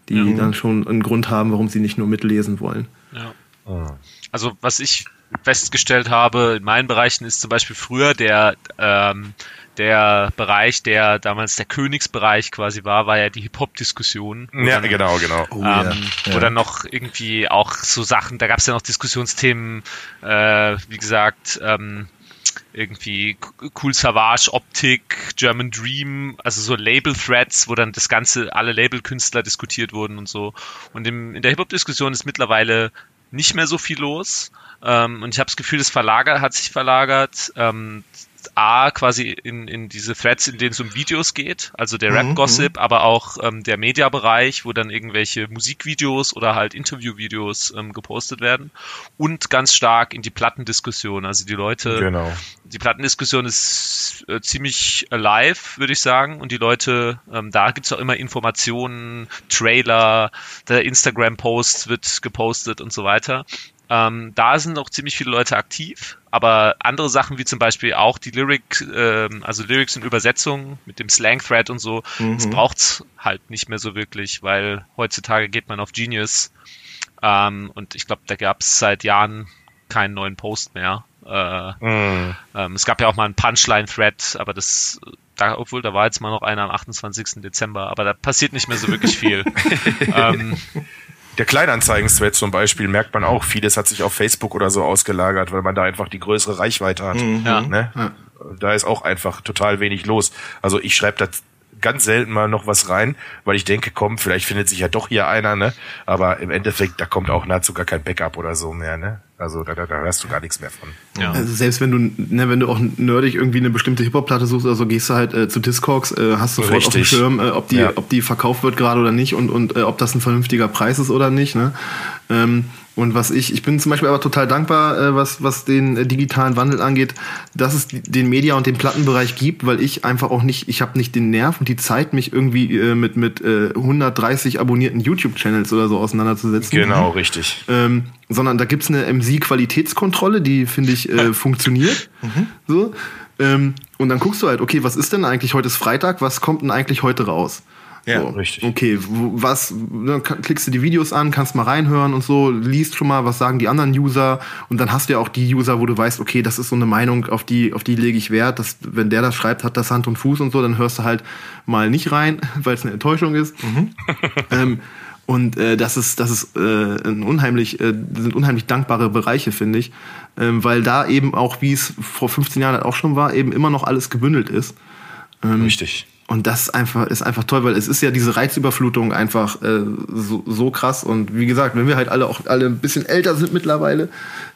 Die dann schon einen Grund haben, warum sie nicht nur mitlesen wollen. Ja. Also was ich festgestellt habe in meinen Bereichen ist zum Beispiel früher der ähm, der Bereich, der damals der Königsbereich quasi war, war ja die Hip-Hop-Diskussion. Ja, dann, genau, genau. Oh, ähm, ja. Wo dann noch irgendwie auch so Sachen, da gab es ja noch Diskussionsthemen, äh, wie gesagt, ähm, irgendwie Cool Savage, Optik, German Dream, also so Label-Threads, wo dann das Ganze, alle Label-Künstler diskutiert wurden und so. Und im, in der Hip-Hop-Diskussion ist mittlerweile nicht mehr so viel los. Ähm, und ich habe das Gefühl, das verlagert, hat sich verlagert. Ähm, A, quasi in, in diese Threads, in denen es um Videos geht, also der Rap-Gossip, aber auch ähm, der Media-Bereich, wo dann irgendwelche Musikvideos oder halt Interviewvideos ähm, gepostet werden. Und ganz stark in die Plattendiskussion. Also die Leute, Genau. die Plattendiskussion ist äh, ziemlich alive, würde ich sagen. Und die Leute, ähm, da gibt's auch immer Informationen, Trailer, der Instagram-Post wird gepostet und so weiter. Ähm, da sind auch ziemlich viele Leute aktiv, aber andere Sachen wie zum Beispiel auch die Lyric, ähm, also Lyrics und Übersetzungen mit dem Slang-Thread und so, das braucht's halt nicht mehr so wirklich, weil heutzutage geht man auf Genius ähm, und ich glaube, da gab's seit Jahren keinen neuen Post mehr. Äh, Mhm. ähm, es gab ja auch mal einen Punchline-Thread, aber das, da, obwohl da war jetzt mal noch einer am 28. Dezember, aber da passiert nicht mehr so wirklich viel. [LAUGHS] ähm, Der Kleinanzeigen-Thread zum Beispiel merkt man auch, vieles hat sich auf Facebook oder so ausgelagert, weil man da einfach die größere Reichweite hat. ja. Ne? Da ist auch einfach total wenig los. Also ich schreibe da ganz selten mal noch was rein, weil ich denke, komm, vielleicht findet sich ja doch hier einer, ne? Aber im Endeffekt, da kommt auch nahezu gar kein Backup oder so mehr, ne? Also da, da, da hörst du gar nichts mehr von. ja. Also selbst wenn du, ne, wenn du auch nerdig irgendwie eine bestimmte Hip-Hop-Platte suchst oder so, gehst du halt äh, zu Discogs, äh, hast sofort auf dem. Schirm, äh, ob die, Ja. ob die verkauft wird gerade oder nicht und, und äh, ob das ein vernünftiger Preis ist oder nicht, ne? Ähm, und was ich, ich bin zum Beispiel aber total dankbar, äh, was, was den äh, digitalen Wandel angeht, dass es den Media- und den Plattenbereich gibt, weil ich einfach auch nicht, ich habe nicht den Nerv und die Zeit, mich irgendwie äh, mit, mit äh, 130 abonnierten YouTube-Channels oder so auseinanderzusetzen. Genau, richtig. Ähm, sondern da gibt's eine MC-Qualitätskontrolle, die finde ich äh, [LAUGHS] funktioniert. So. Ähm, und dann guckst du halt, okay, was ist denn eigentlich heute ist Freitag, was kommt denn eigentlich heute raus? Ja, so. richtig. Okay, was, dann ka- klickst du die Videos an, kannst mal reinhören und so, liest schon mal, was sagen die anderen User und dann hast du ja auch die User, wo du weißt, okay, das ist so eine Meinung, auf die, auf die lege ich Wert, dass, wenn der das schreibt, hat das Hand und Fuß und so, dann hörst du halt mal nicht rein, [LAUGHS] weil es eine Enttäuschung ist. [LAUGHS] ähm, Und äh, das ist, das ist äh, ein unheimlich, äh, sind unheimlich dankbare Bereiche, finde ich. Ähm, weil da eben auch, wie es vor 15 Jahren halt auch schon war, eben immer noch alles gebündelt ist. Ähm, Richtig. Und das einfach, ist einfach toll, weil es ist ja diese Reizüberflutung einfach äh, so, so krass. Und wie gesagt, wenn wir halt alle auch alle ein bisschen älter sind mittlerweile,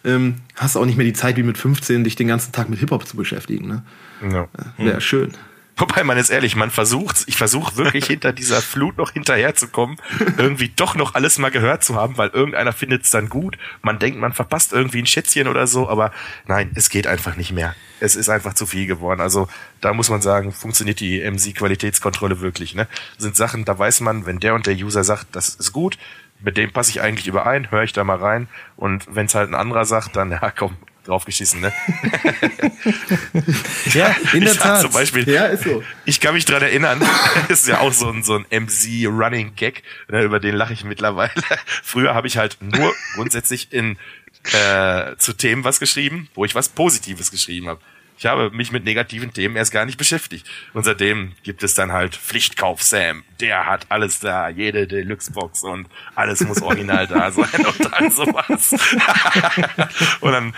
ähm, hast du auch nicht mehr die Zeit wie mit 15, dich den ganzen Tag mit Hip-Hop zu beschäftigen. Ne? Ja. Wäre hm. schön. Wobei man ist ehrlich, man versucht, ich versuche wirklich hinter dieser Flut noch hinterherzukommen, irgendwie doch noch alles mal gehört zu haben, weil irgendeiner findet es dann gut. Man denkt, man verpasst irgendwie ein Schätzchen oder so, aber nein, es geht einfach nicht mehr. Es ist einfach zu viel geworden. Also da muss man sagen, funktioniert die MC-Qualitätskontrolle wirklich. Ne? Sind Sachen, da weiß man, wenn der und der User sagt, das ist gut, mit dem passe ich eigentlich überein, höre ich da mal rein. Und wenn es halt ein anderer sagt, dann, ja komm, draufgeschissen, ne? [LAUGHS] ja, in der Tat. Zum Beispiel, ja, ist so. Ich kann mich dran erinnern, [LAUGHS] ist ja auch so ein, so ein MC-Running-Gag, ne, über den lache ich mittlerweile. [LAUGHS] Früher habe ich halt nur grundsätzlich in äh, zu Themen was geschrieben, wo ich was Positives geschrieben habe. Ich habe mich mit negativen Themen erst gar nicht beschäftigt. Und seitdem gibt es dann halt Pflichtkauf Sam. Der hat alles da, jede Deluxe-Box und alles muss original da sein und all sowas. [LAUGHS] und dann,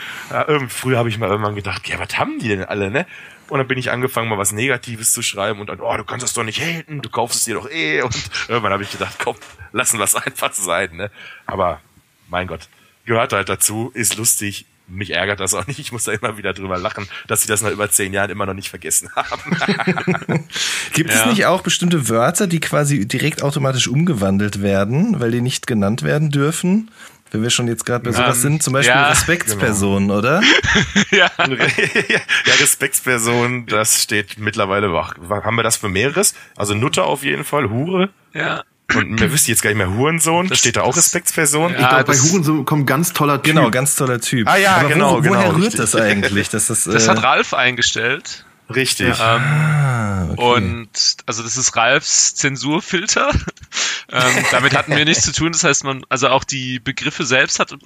irgendwie, früher habe ich mal irgendwann gedacht, ja, was haben die denn alle, ne? Und dann bin ich angefangen, mal was Negatives zu schreiben und dann, oh, du kannst das doch nicht haten, du kaufst es dir doch eh. Und irgendwann habe ich gedacht, komm, lassen wir es [LAUGHS] einfach sein, ne? Aber, mein Gott, gehört halt dazu, ist lustig, mich ärgert das auch nicht. Ich muss da immer wieder drüber lachen, dass sie das nach über zehn Jahren immer noch nicht vergessen haben. [LAUGHS] Gibt ja. es nicht auch bestimmte Wörter, die quasi direkt automatisch umgewandelt werden, weil die nicht genannt werden dürfen? Wenn wir schon jetzt gerade bei sowas um, sind, zum Beispiel ja, Respektspersonen, genau. oder? [LAUGHS] ja. ja, Respektspersonen, das steht mittlerweile wach. Haben wir das für mehreres? Also Nutter auf jeden Fall, Hure. Ja. Und mir wüsste jetzt gar nicht mehr Hurensohn. Das, Steht da auch Respektsperson? Ja, ich glaube, bei Hurensohn kommt ganz toller Typ. Genau, ganz toller Typ. Ah ja, Aber genau, wo, genau. Woher rührt das eigentlich? Dass das, das äh, hat Ralf eingestellt. Richtig. Ja. Ähm, ah, okay. Und also das ist Ralfs Zensurfilter. [LAUGHS] ähm, damit hatten wir nichts zu tun. Das heißt, man, also auch die Begriffe selbst hat,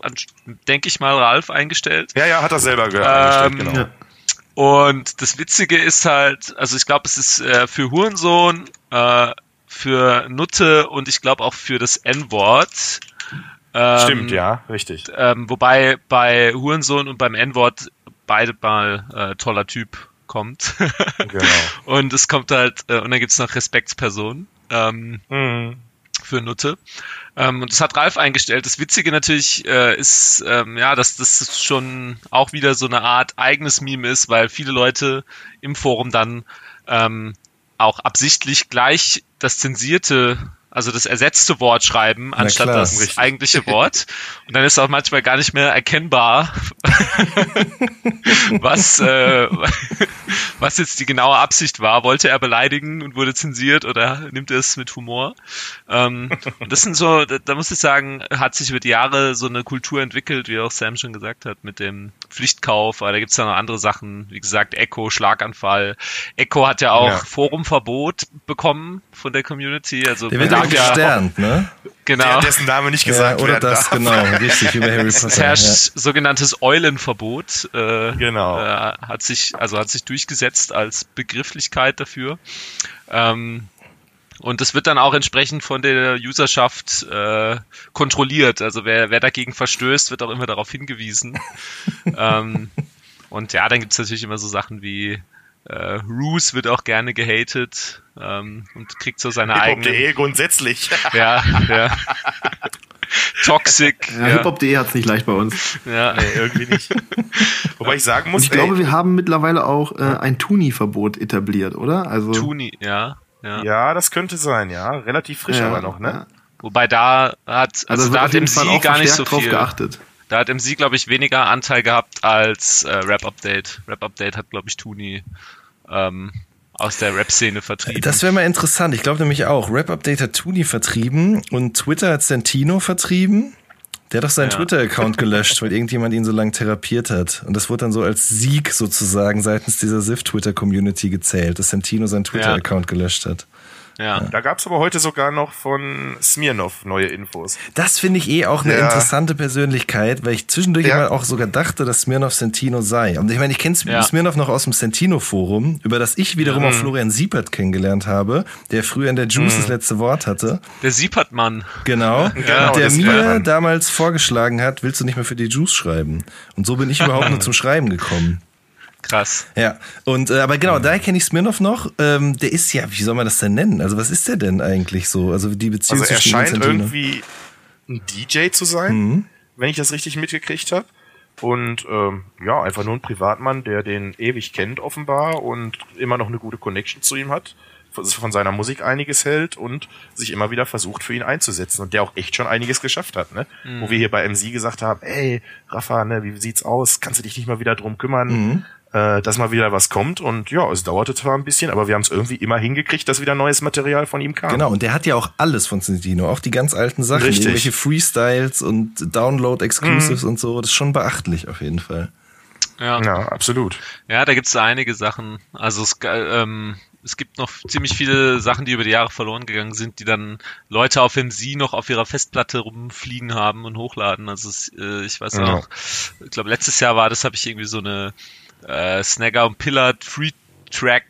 denke ich mal, Ralf eingestellt. Ja, ja, hat er selber ähm, eingestellt, genau. Ja. Und das Witzige ist halt, also ich glaube, es ist äh, für Hurensohn äh, für Nutte und ich glaube auch für das N-Wort. Ähm, Stimmt, ja, richtig. Ähm, wobei bei Hurensohn und beim N-Wort beide mal äh, toller Typ kommt. [LAUGHS] genau. Und es kommt halt, äh, und dann gibt's noch Respektspersonen ähm, mhm. für Nutte. Ähm, und das hat Ralf eingestellt. Das Witzige natürlich äh, ist, ähm, ja, dass das schon auch wieder so eine Art eigenes Meme ist, weil viele Leute im Forum dann ähm, auch absichtlich gleich das zensierte, also das ersetzte Wort schreiben, anstatt das eigentliche Wort. Und dann ist auch manchmal gar nicht mehr erkennbar, [LAUGHS] was, äh, was jetzt die genaue Absicht war. Wollte er beleidigen und wurde zensiert oder nimmt er es mit Humor? Ähm, und das sind so, da, da muss ich sagen, hat sich über die Jahre so eine Kultur entwickelt, wie auch Sam schon gesagt hat, mit dem Pflichtkauf, aber da gibt's ja noch andere Sachen, wie gesagt, Echo, Schlaganfall. Echo hat ja auch ja. Forumverbot bekommen von der Community. Also der wird auch gesternt, ne? Genau. Der, dessen Name nicht gesagt ja, oder das, darf. genau, richtig, über Harry Potter. Es herrscht ja. sogenanntes Eulenverbot. Äh, genau. Äh, hat sich, also hat sich durchgesetzt als Begrifflichkeit dafür. Ähm, und das wird dann auch entsprechend von der Userschaft äh, kontrolliert. Also wer, wer dagegen verstößt, wird auch immer darauf hingewiesen. [LAUGHS] ähm, und ja, dann gibt's natürlich immer so Sachen wie äh, Roos wird auch gerne gehatet ähm, und kriegt so seine eigene. Hip-Hop.de grundsätzlich. ja, ja. Toxic. Ja, ja. Hiphop.de hat's nicht leicht bei uns. Ja, nee, irgendwie nicht. Wobei ich sagen muss, und ich ey, glaube, wir haben mittlerweile auch äh, ein Tuni-Verbot etabliert, oder? Also Tuni, ja. Ja. ja, das könnte sein, ja. Relativ frisch ja, aber noch, ne? Ja. Wobei da hat, also, also da hat MC gar nicht so viel. geachtet. Da hat MC, glaube ich, weniger Anteil gehabt als äh, Rap Update. Rap Update hat, glaube ich, Tuni ähm, aus der Rap-Szene vertrieben. Das wäre mal interessant. Ich glaube nämlich auch. Rap Update hat Tuni vertrieben und Twitter hat Santino vertrieben. Der hat doch seinen ja. Twitter-Account [LAUGHS] gelöscht, weil irgendjemand ihn so lange therapiert hat. Und das wurde dann so als Sieg sozusagen seitens dieser SIF-Twitter-Community gezählt, dass Santino seinen Twitter-Account ja. gelöscht hat. Ja. Da gab's aber heute sogar noch von Smirnov neue Infos. Das finde ich eh auch eine Ja. interessante Persönlichkeit, weil ich zwischendurch Ja. immer auch sogar dachte, dass Smirnov Sentino sei. Und ich meine, ich kenne Ja. Smirnov noch aus dem Sentino-Forum, über das ich wiederum Mhm. auch Florian Siepert kennengelernt habe, der früher in der Juice Mhm. das letzte Wort hatte. Der Siepert-Mann. Genau. Genau, der mir damals vorgeschlagen hat, willst du nicht mehr für die Juice schreiben? Und so bin ich überhaupt [LAUGHS] nur zum Schreiben gekommen. Krass. Ja, und äh, aber genau, daher kenne ich Smirnov noch. Ähm, der ist ja, wie soll man das denn nennen? Also was ist der denn eigentlich so? Also die Beziehung Also er scheint irgendwie ein DJ zu sein, Mhm. wenn ich das richtig mitgekriegt habe. Und ähm, ja, einfach nur ein Privatmann, der den ewig kennt offenbar und immer noch eine gute Connection zu ihm hat, von von seiner Musik einiges hält und sich immer wieder versucht für ihn einzusetzen und der auch echt schon einiges geschafft hat, ne? Wo wir hier bei MC gesagt haben, ey, Rafa, ne, wie sieht's aus? Kannst du dich nicht mal wieder drum kümmern? Äh, dass mal wieder was kommt und ja, es dauerte zwar ein bisschen, aber wir haben es irgendwie immer hingekriegt, dass wieder neues Material von ihm kam. Genau, und der hat ja auch alles von Santino, auch die ganz alten Sachen, Richtig. irgendwelche Freestyles und Download-Exclusives und so. Das ist schon beachtlich auf jeden Fall. Ja. Ja, absolut. Ja, da gibt's einige Sachen. Also es, ähm, es gibt noch ziemlich viele Sachen, die über die Jahre verloren gegangen sind, die dann Leute auf MC noch auf ihrer Festplatte rumfliegen haben und hochladen. Also es, äh, ich weiß Ja. auch, ich glaube letztes Jahr war das, habe ich irgendwie so eine äh, Snagger und Pillard Free Track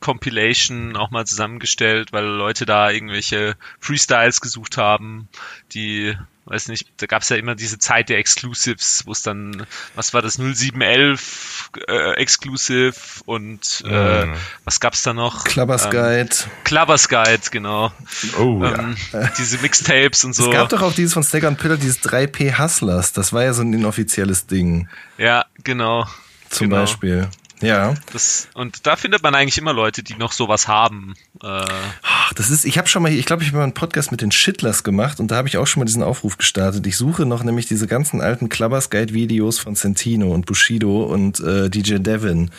Compilation auch mal zusammengestellt, weil Leute da irgendwelche Freestyles gesucht haben, die weiß nicht, da gab's ja immer diese Zeit der Exclusives, wo es dann, was war das, 0711 äh, Exclusive und äh, Mhm. was gab's da noch? Clubbers Ähm, Guide. Clubbers Guide, genau. Oh, Ähm, [LAUGHS] diese Mixtapes und so. Es gab doch auch dieses von Snagger und Pillar, dieses 3P Hustlers. Das war ja so ein inoffizielles Ding, ja, genau. Zum genau. Beispiel. Ja. Das, und da findet man eigentlich immer Leute, die noch sowas haben. Äh, das ist, ich habe schon mal, ich glaube, ich habe mal einen Podcast mit den Shitlers gemacht und da habe ich auch schon mal diesen Aufruf gestartet. Ich suche noch nämlich diese ganzen alten Clubbers Guide Videos von Santino und Bushido und äh, DJ Devin,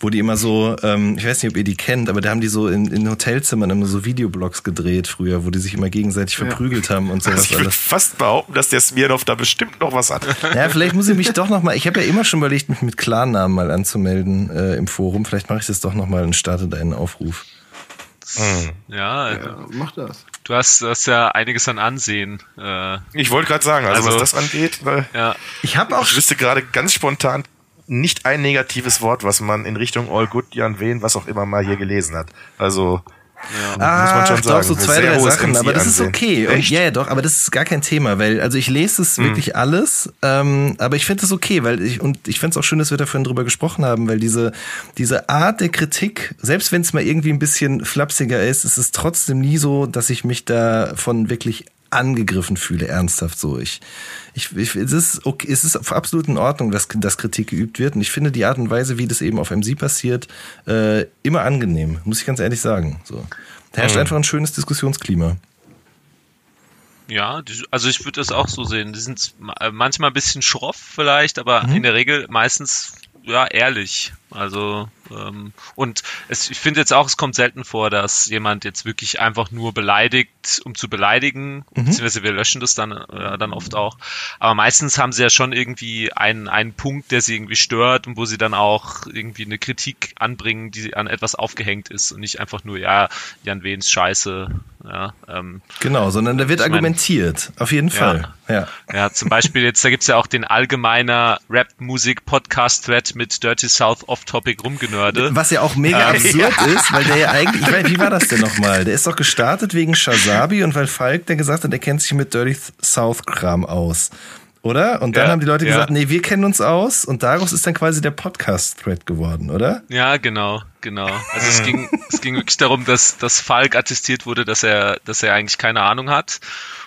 wo die immer so, ähm, ich weiß nicht, ob ihr die kennt, aber da haben die so in, in Hotelzimmern immer so Videoblogs gedreht früher, wo die sich immer gegenseitig verprügelt haben und sowas also ich würde alles. fast behaupten, dass der Smirnov da bestimmt noch was hat. Ja, vielleicht muss ich mich doch noch mal. Ich habe ja immer schon überlegt, mich mit Klarnamen mal anzumelden äh, im Forum. Vielleicht mache ich das doch noch mal und starte da einen Aufruf. ja, Ja, mach das. du hast, du hast ja einiges an Ansehen. Äh, Ich wollte gerade sagen, also, Also- was das angeht, weil ja, Ich habe auch ich wüsste gerade ganz spontan nicht ein negatives Wort, was man in Richtung All Good, Jan Wen, was auch immer mal hier gelesen hat. Also muss man schon Ah, doch, sagen. so zwei, drei Sachen, aber das ist MC-Ansehen. okay. Und, ja, ja, doch, aber das ist gar kein Thema, weil, also ich lese es wirklich alles, ähm, aber ich finde das okay, weil ich, und ich finde es auch schön, dass wir da vorhin drüber gesprochen haben, weil diese, diese Art der Kritik, selbst wenn es mal irgendwie ein bisschen flapsiger ist, ist es trotzdem nie so, dass ich mich davon wirklich angegriffen fühle, ernsthaft so. Ich, ich, ich es ist okay, es ist absolut in Ordnung, dass, dass Kritik geübt wird. Und ich finde die Art und Weise, wie das eben auf MC passiert, äh, immer angenehm, muss ich ganz ehrlich sagen. So. Da herrscht einfach ein schönes Diskussionsklima. ja, also ich würde das auch so sehen. Die sind äh, manchmal ein bisschen schroff vielleicht, aber Mhm. in der Regel meistens ja ehrlich. Also ähm, und es, ich finde jetzt auch, es kommt selten vor, dass jemand jetzt wirklich einfach nur beleidigt, um zu beleidigen, Mhm. beziehungsweise wir löschen das dann äh, dann oft auch. Aber meistens haben sie ja schon irgendwie einen einen Punkt, der sie irgendwie stört und wo sie dann auch irgendwie eine Kritik anbringen, die an etwas aufgehängt ist und nicht einfach nur ja Jan Wehns Scheiße. Ja, ähm, Genau, sondern da wird mein- argumentiert. Auf jeden Fall. Ja. ja, zum Beispiel jetzt, da gibt's ja auch den allgemeiner Rap-Musik-Podcast-Thread mit Dirty South Off-Topic rumgenörde. Was ja auch mega absurd ist, weil der ja eigentlich, ich weiß, wie war das denn nochmal? Der ist doch gestartet wegen Shazabi und weil Falk der gesagt hat, er kennt sich mit Dirty South-Kram aus. Oder? Und dann Ja, haben die Leute ja. gesagt, nee, wir kennen uns aus und daraus ist dann quasi der Podcast-Thread geworden, oder? Ja, genau, genau. Also es ging, es ging wirklich darum, dass, dass Falk attestiert wurde, dass er, dass er eigentlich keine Ahnung hat.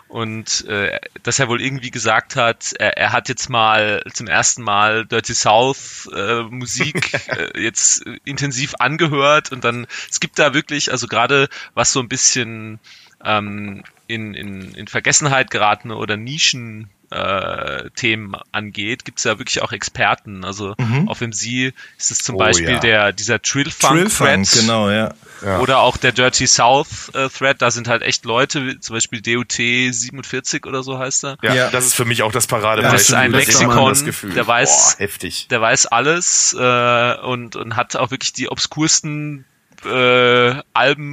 Und äh, dass er wohl irgendwie gesagt hat, er, er hat jetzt mal zum ersten Mal Dirty South äh, Musik [LAUGHS] äh, jetzt intensiv angehört. Und dann es gibt da wirklich, also gerade was so ein bisschen ähm, in, in, in Vergessenheit geratene oder Nischen äh, Themen angeht, gibt es ja wirklich auch Experten. Also auf MC ist es zum Oh, Beispiel ja. der dieser Trill Funk, Thread genau, ja. Ja. oder auch der Dirty South äh, Thread. Da sind halt echt Leute, wie zum Beispiel DOT 47 oder so heißt er. Ja, Ja. das ist für mich auch das Paradebeispiel. Ja, Das ist ein Lexikon, das Gefühl, der weiß- boah, heftig. Der weiß alles äh, und und hat auch wirklich die obskursten Äh,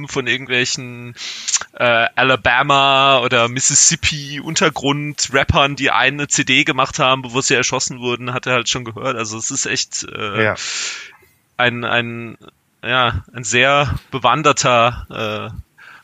von irgendwelchen äh, Alabama oder Mississippi Untergrund-Rappern, die eine CD gemacht haben, bevor sie erschossen wurden, hat er halt schon gehört. Also es ist echt äh, ja. ein, ein, ja, ein sehr bewanderter äh,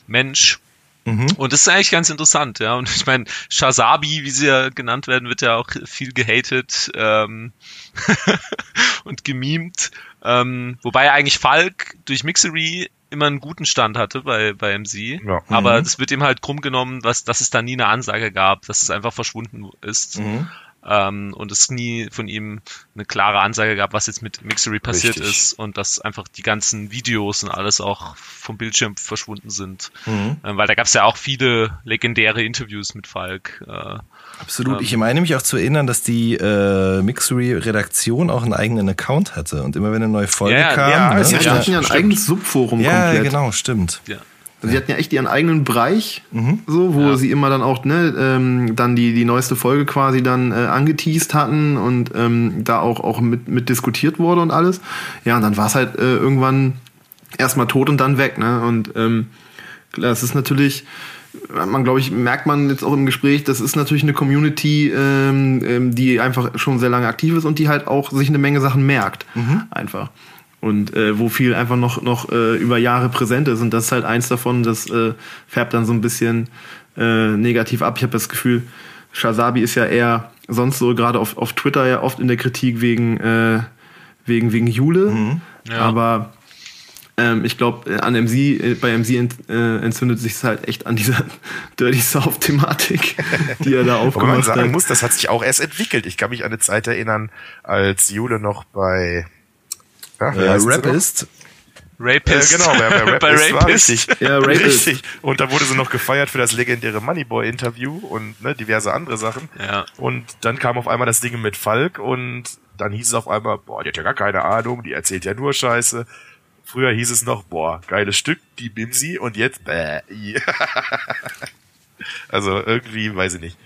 Mensch. Mhm. Und das ist eigentlich ganz interessant, ja. Und ich meine, Shazabi, wie sie ja genannt werden, wird ja auch viel gehatet ähm, [LAUGHS] und gemimt. Ähm, wobei eigentlich Falk durch Mixery immer einen guten Stand hatte bei, bei MC. Ja. Aber mhm. es wird ihm halt krumm genommen, was, dass es da nie eine Ansage gab, dass es einfach verschwunden ist. Mhm ähm, und es nie von ihm eine klare Ansage gab, was jetzt mit Mixery passiert Richtig. ist und dass einfach die ganzen Videos und alles auch vom Bildschirm verschwunden sind. Mhm. Ähm, weil da gab es ja auch viele legendäre Interviews mit Falk. Äh, Absolut. Ähm, ich meine mich auch zu erinnern, dass die äh, Mixery-Redaktion auch einen eigenen Account hatte und immer wenn eine neue Folge ja, kam. Ja, ne? sie hatten ja ein eigenes Subforum ja, komplett. Ja, genau, stimmt. Ja. Also sie hatten ja echt ihren eigenen Bereich, mhm. so, wo ja. sie immer dann auch, ne, ähm, dann die, die neueste Folge quasi dann äh, angeteased hatten und ähm, da auch, auch mit, mit diskutiert wurde und alles. Ja, und dann war es halt äh, irgendwann erstmal tot und dann weg, ne? Und ähm, das ist natürlich, man glaube ich, merkt man jetzt auch im Gespräch, das ist natürlich eine Community, ähm, ähm, die einfach schon sehr lange aktiv ist und die halt auch sich eine Menge Sachen merkt. Mhm. Einfach und äh, wo viel einfach noch noch äh, über Jahre präsent ist und das ist halt eins davon, das äh, färbt dann so ein bisschen äh, negativ ab. Ich habe das Gefühl, Shazabi ist ja eher sonst so gerade auf, auf Twitter ja oft in der Kritik wegen äh, wegen wegen Jule, mhm. ja. aber ähm, ich glaube, äh, an MC, äh, bei MC ent, äh, entzündet sich es halt echt an dieser [LAUGHS] Dirty South-Thematik, die er da aufgemacht hat. man sagen hat. muss, das hat sich auch erst entwickelt. Ich kann mich an eine Zeit erinnern, als Jule noch bei ja, äh, Rapist. Rapist. Äh, genau, wer, wer [LAUGHS] Rapist, Rapist war richtig. Ja, Rapist. richtig. Und da wurde sie noch gefeiert für das legendäre Moneyboy-Interview und ne, diverse andere Sachen. Ja. Und dann kam auf einmal das Ding mit Falk und dann hieß es auf einmal, boah, die hat ja gar keine Ahnung, die erzählt ja nur Scheiße. Früher hieß es noch, boah, geiles Stück, die Bimsi und jetzt, bäh. [LAUGHS] also irgendwie, weiß ich nicht.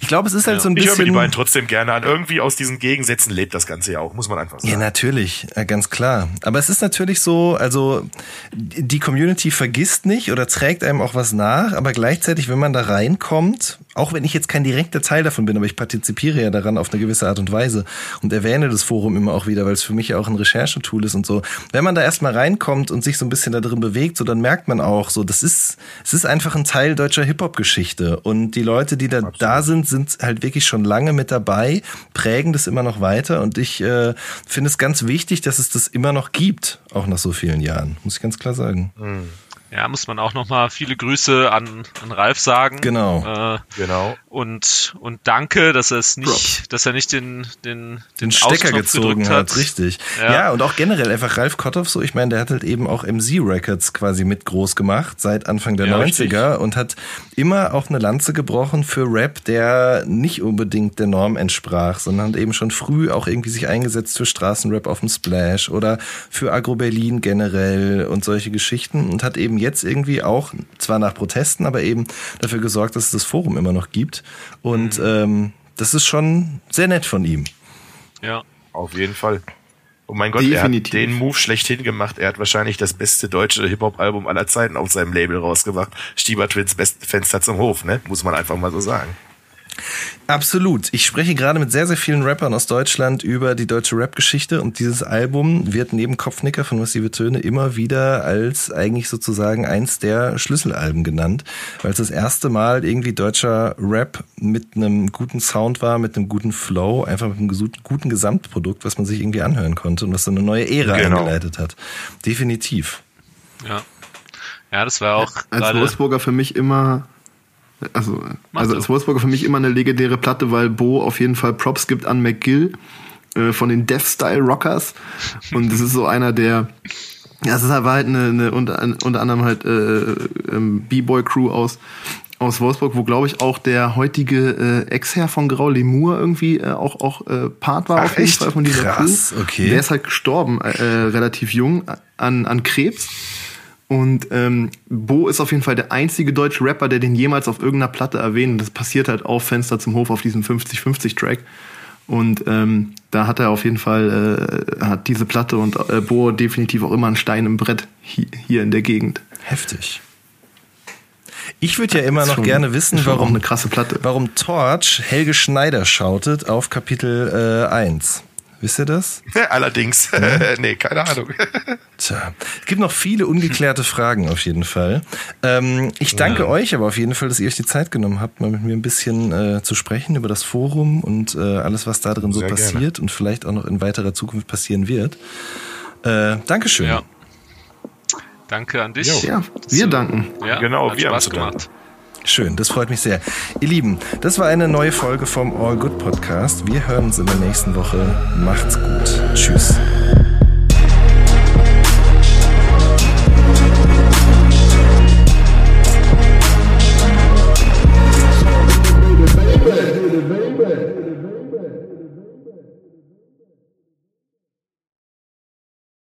Ich glaube, es ist halt ja. so ein bisschen. Ich höre mir die beiden trotzdem gerne an. Irgendwie aus diesen Gegensätzen lebt das Ganze ja auch, muss man einfach sagen. Ja, natürlich, ganz klar. Aber es ist natürlich so, also die Community vergisst nicht oder trägt einem auch was nach, aber gleichzeitig, wenn man da reinkommt, auch wenn ich jetzt kein direkter Teil davon bin, aber ich partizipiere ja daran auf eine gewisse Art und Weise und erwähne das Forum immer auch wieder, weil es für mich ja auch ein Recherchetool ist und so. Wenn man da erstmal reinkommt und sich so ein bisschen da drin bewegt, so dann merkt man auch, so das ist, es ist einfach ein Teil deutscher Hip-Hop-Geschichte und die Leute, die da Absolut. da sind, sind halt wirklich schon lange mit dabei, prägen das immer noch weiter und ich äh, finde es ganz wichtig, dass es das immer noch gibt, auch nach so vielen Jahren, muss ich ganz klar sagen. Mhm. Ja, muss man auch nochmal viele Grüße an, an Ralf sagen. Genau. Äh, genau. Und, und danke, dass er es nicht, Prop. dass er nicht den, den, den, den Stecker gezogen hat. hat. Richtig. Ja. ja. und auch generell einfach Ralf Kotthoff so, ich meine, der hat halt eben auch MZ Records quasi mit groß gemacht seit Anfang der ja, 90er richtig. und hat immer auch eine Lanze gebrochen für Rap, der nicht unbedingt der Norm entsprach, sondern eben schon früh auch irgendwie sich eingesetzt für Straßenrap auf dem Splash oder für Agro Berlin generell und solche Geschichten und hat eben jetzt irgendwie auch, zwar nach Protesten, aber eben dafür gesorgt, dass es das Forum immer noch gibt. Und mhm. ähm, das ist schon sehr nett von ihm. Ja, auf jeden Fall. Oh mein Gott, Definitiv. er hat den Move schlechthin gemacht. Er hat wahrscheinlich das beste deutsche Hip-Hop-Album aller Zeiten auf seinem Label rausgebracht. Stieber Twins, best Fenster zum Hof, ne? Muss man einfach mal so sagen. Absolut. Ich spreche gerade mit sehr, sehr vielen Rappern aus Deutschland über die deutsche Rap-Geschichte und dieses Album wird neben Kopfnicker von Massive Töne immer wieder als eigentlich sozusagen eins der Schlüsselalben genannt, weil es das erste Mal irgendwie deutscher Rap mit einem guten Sound war, mit einem guten Flow, einfach mit einem guten Gesamtprodukt, was man sich irgendwie anhören konnte und was so eine neue Ära genau. eingeleitet hat. Definitiv. Ja. Ja, das war auch. Als Wolfsburger für mich immer also, also als Wolfsburger für mich immer eine legendäre Platte, weil Bo auf jeden Fall Props gibt an McGill äh, von den Death Style Rockers. Und das ist so einer der, ja, es ist halt eine, eine unter, unter anderem halt äh, ähm, B-Boy-Crew aus, aus Wolfsburg, wo glaube ich auch der heutige äh, Ex-Herr von Grau Lemur irgendwie äh, auch, auch äh, Part war Ach, auf jeden Fall von dieser Krass, Crew. Okay. Der ist halt gestorben, äh, relativ jung, an, an Krebs. Und ähm, Bo ist auf jeden Fall der einzige deutsche Rapper, der den jemals auf irgendeiner Platte erwähnt. Das passiert halt auf Fenster zum Hof auf diesem 50-50-Track. Und ähm, da hat er auf jeden Fall, äh, hat diese Platte und äh, Bo definitiv auch immer einen Stein im Brett hier, hier in der Gegend. Heftig. Ich würde ja immer noch schon, gerne wissen, warum, eine krasse Platte. warum Torch Helge Schneider schautet auf Kapitel äh, 1. Wisst ihr das? [LAUGHS] Allerdings. Ja? [LAUGHS] nee, keine Ahnung. [LAUGHS] Tja, es gibt noch viele ungeklärte Fragen auf jeden Fall. Ähm, ich danke ja. euch aber auf jeden Fall, dass ihr euch die Zeit genommen habt, mal mit mir ein bisschen äh, zu sprechen über das Forum und äh, alles, was da drin so Sehr passiert gerne. und vielleicht auch noch in weiterer Zukunft passieren wird. Äh, Dankeschön. Ja. Danke an dich. Ja, wir danken. Ja, genau, wir haben gemacht. Schön, das freut mich sehr. Ihr Lieben, das war eine neue Folge vom All Good Podcast. Wir hören uns in der nächsten Woche. Macht's gut. Tschüss.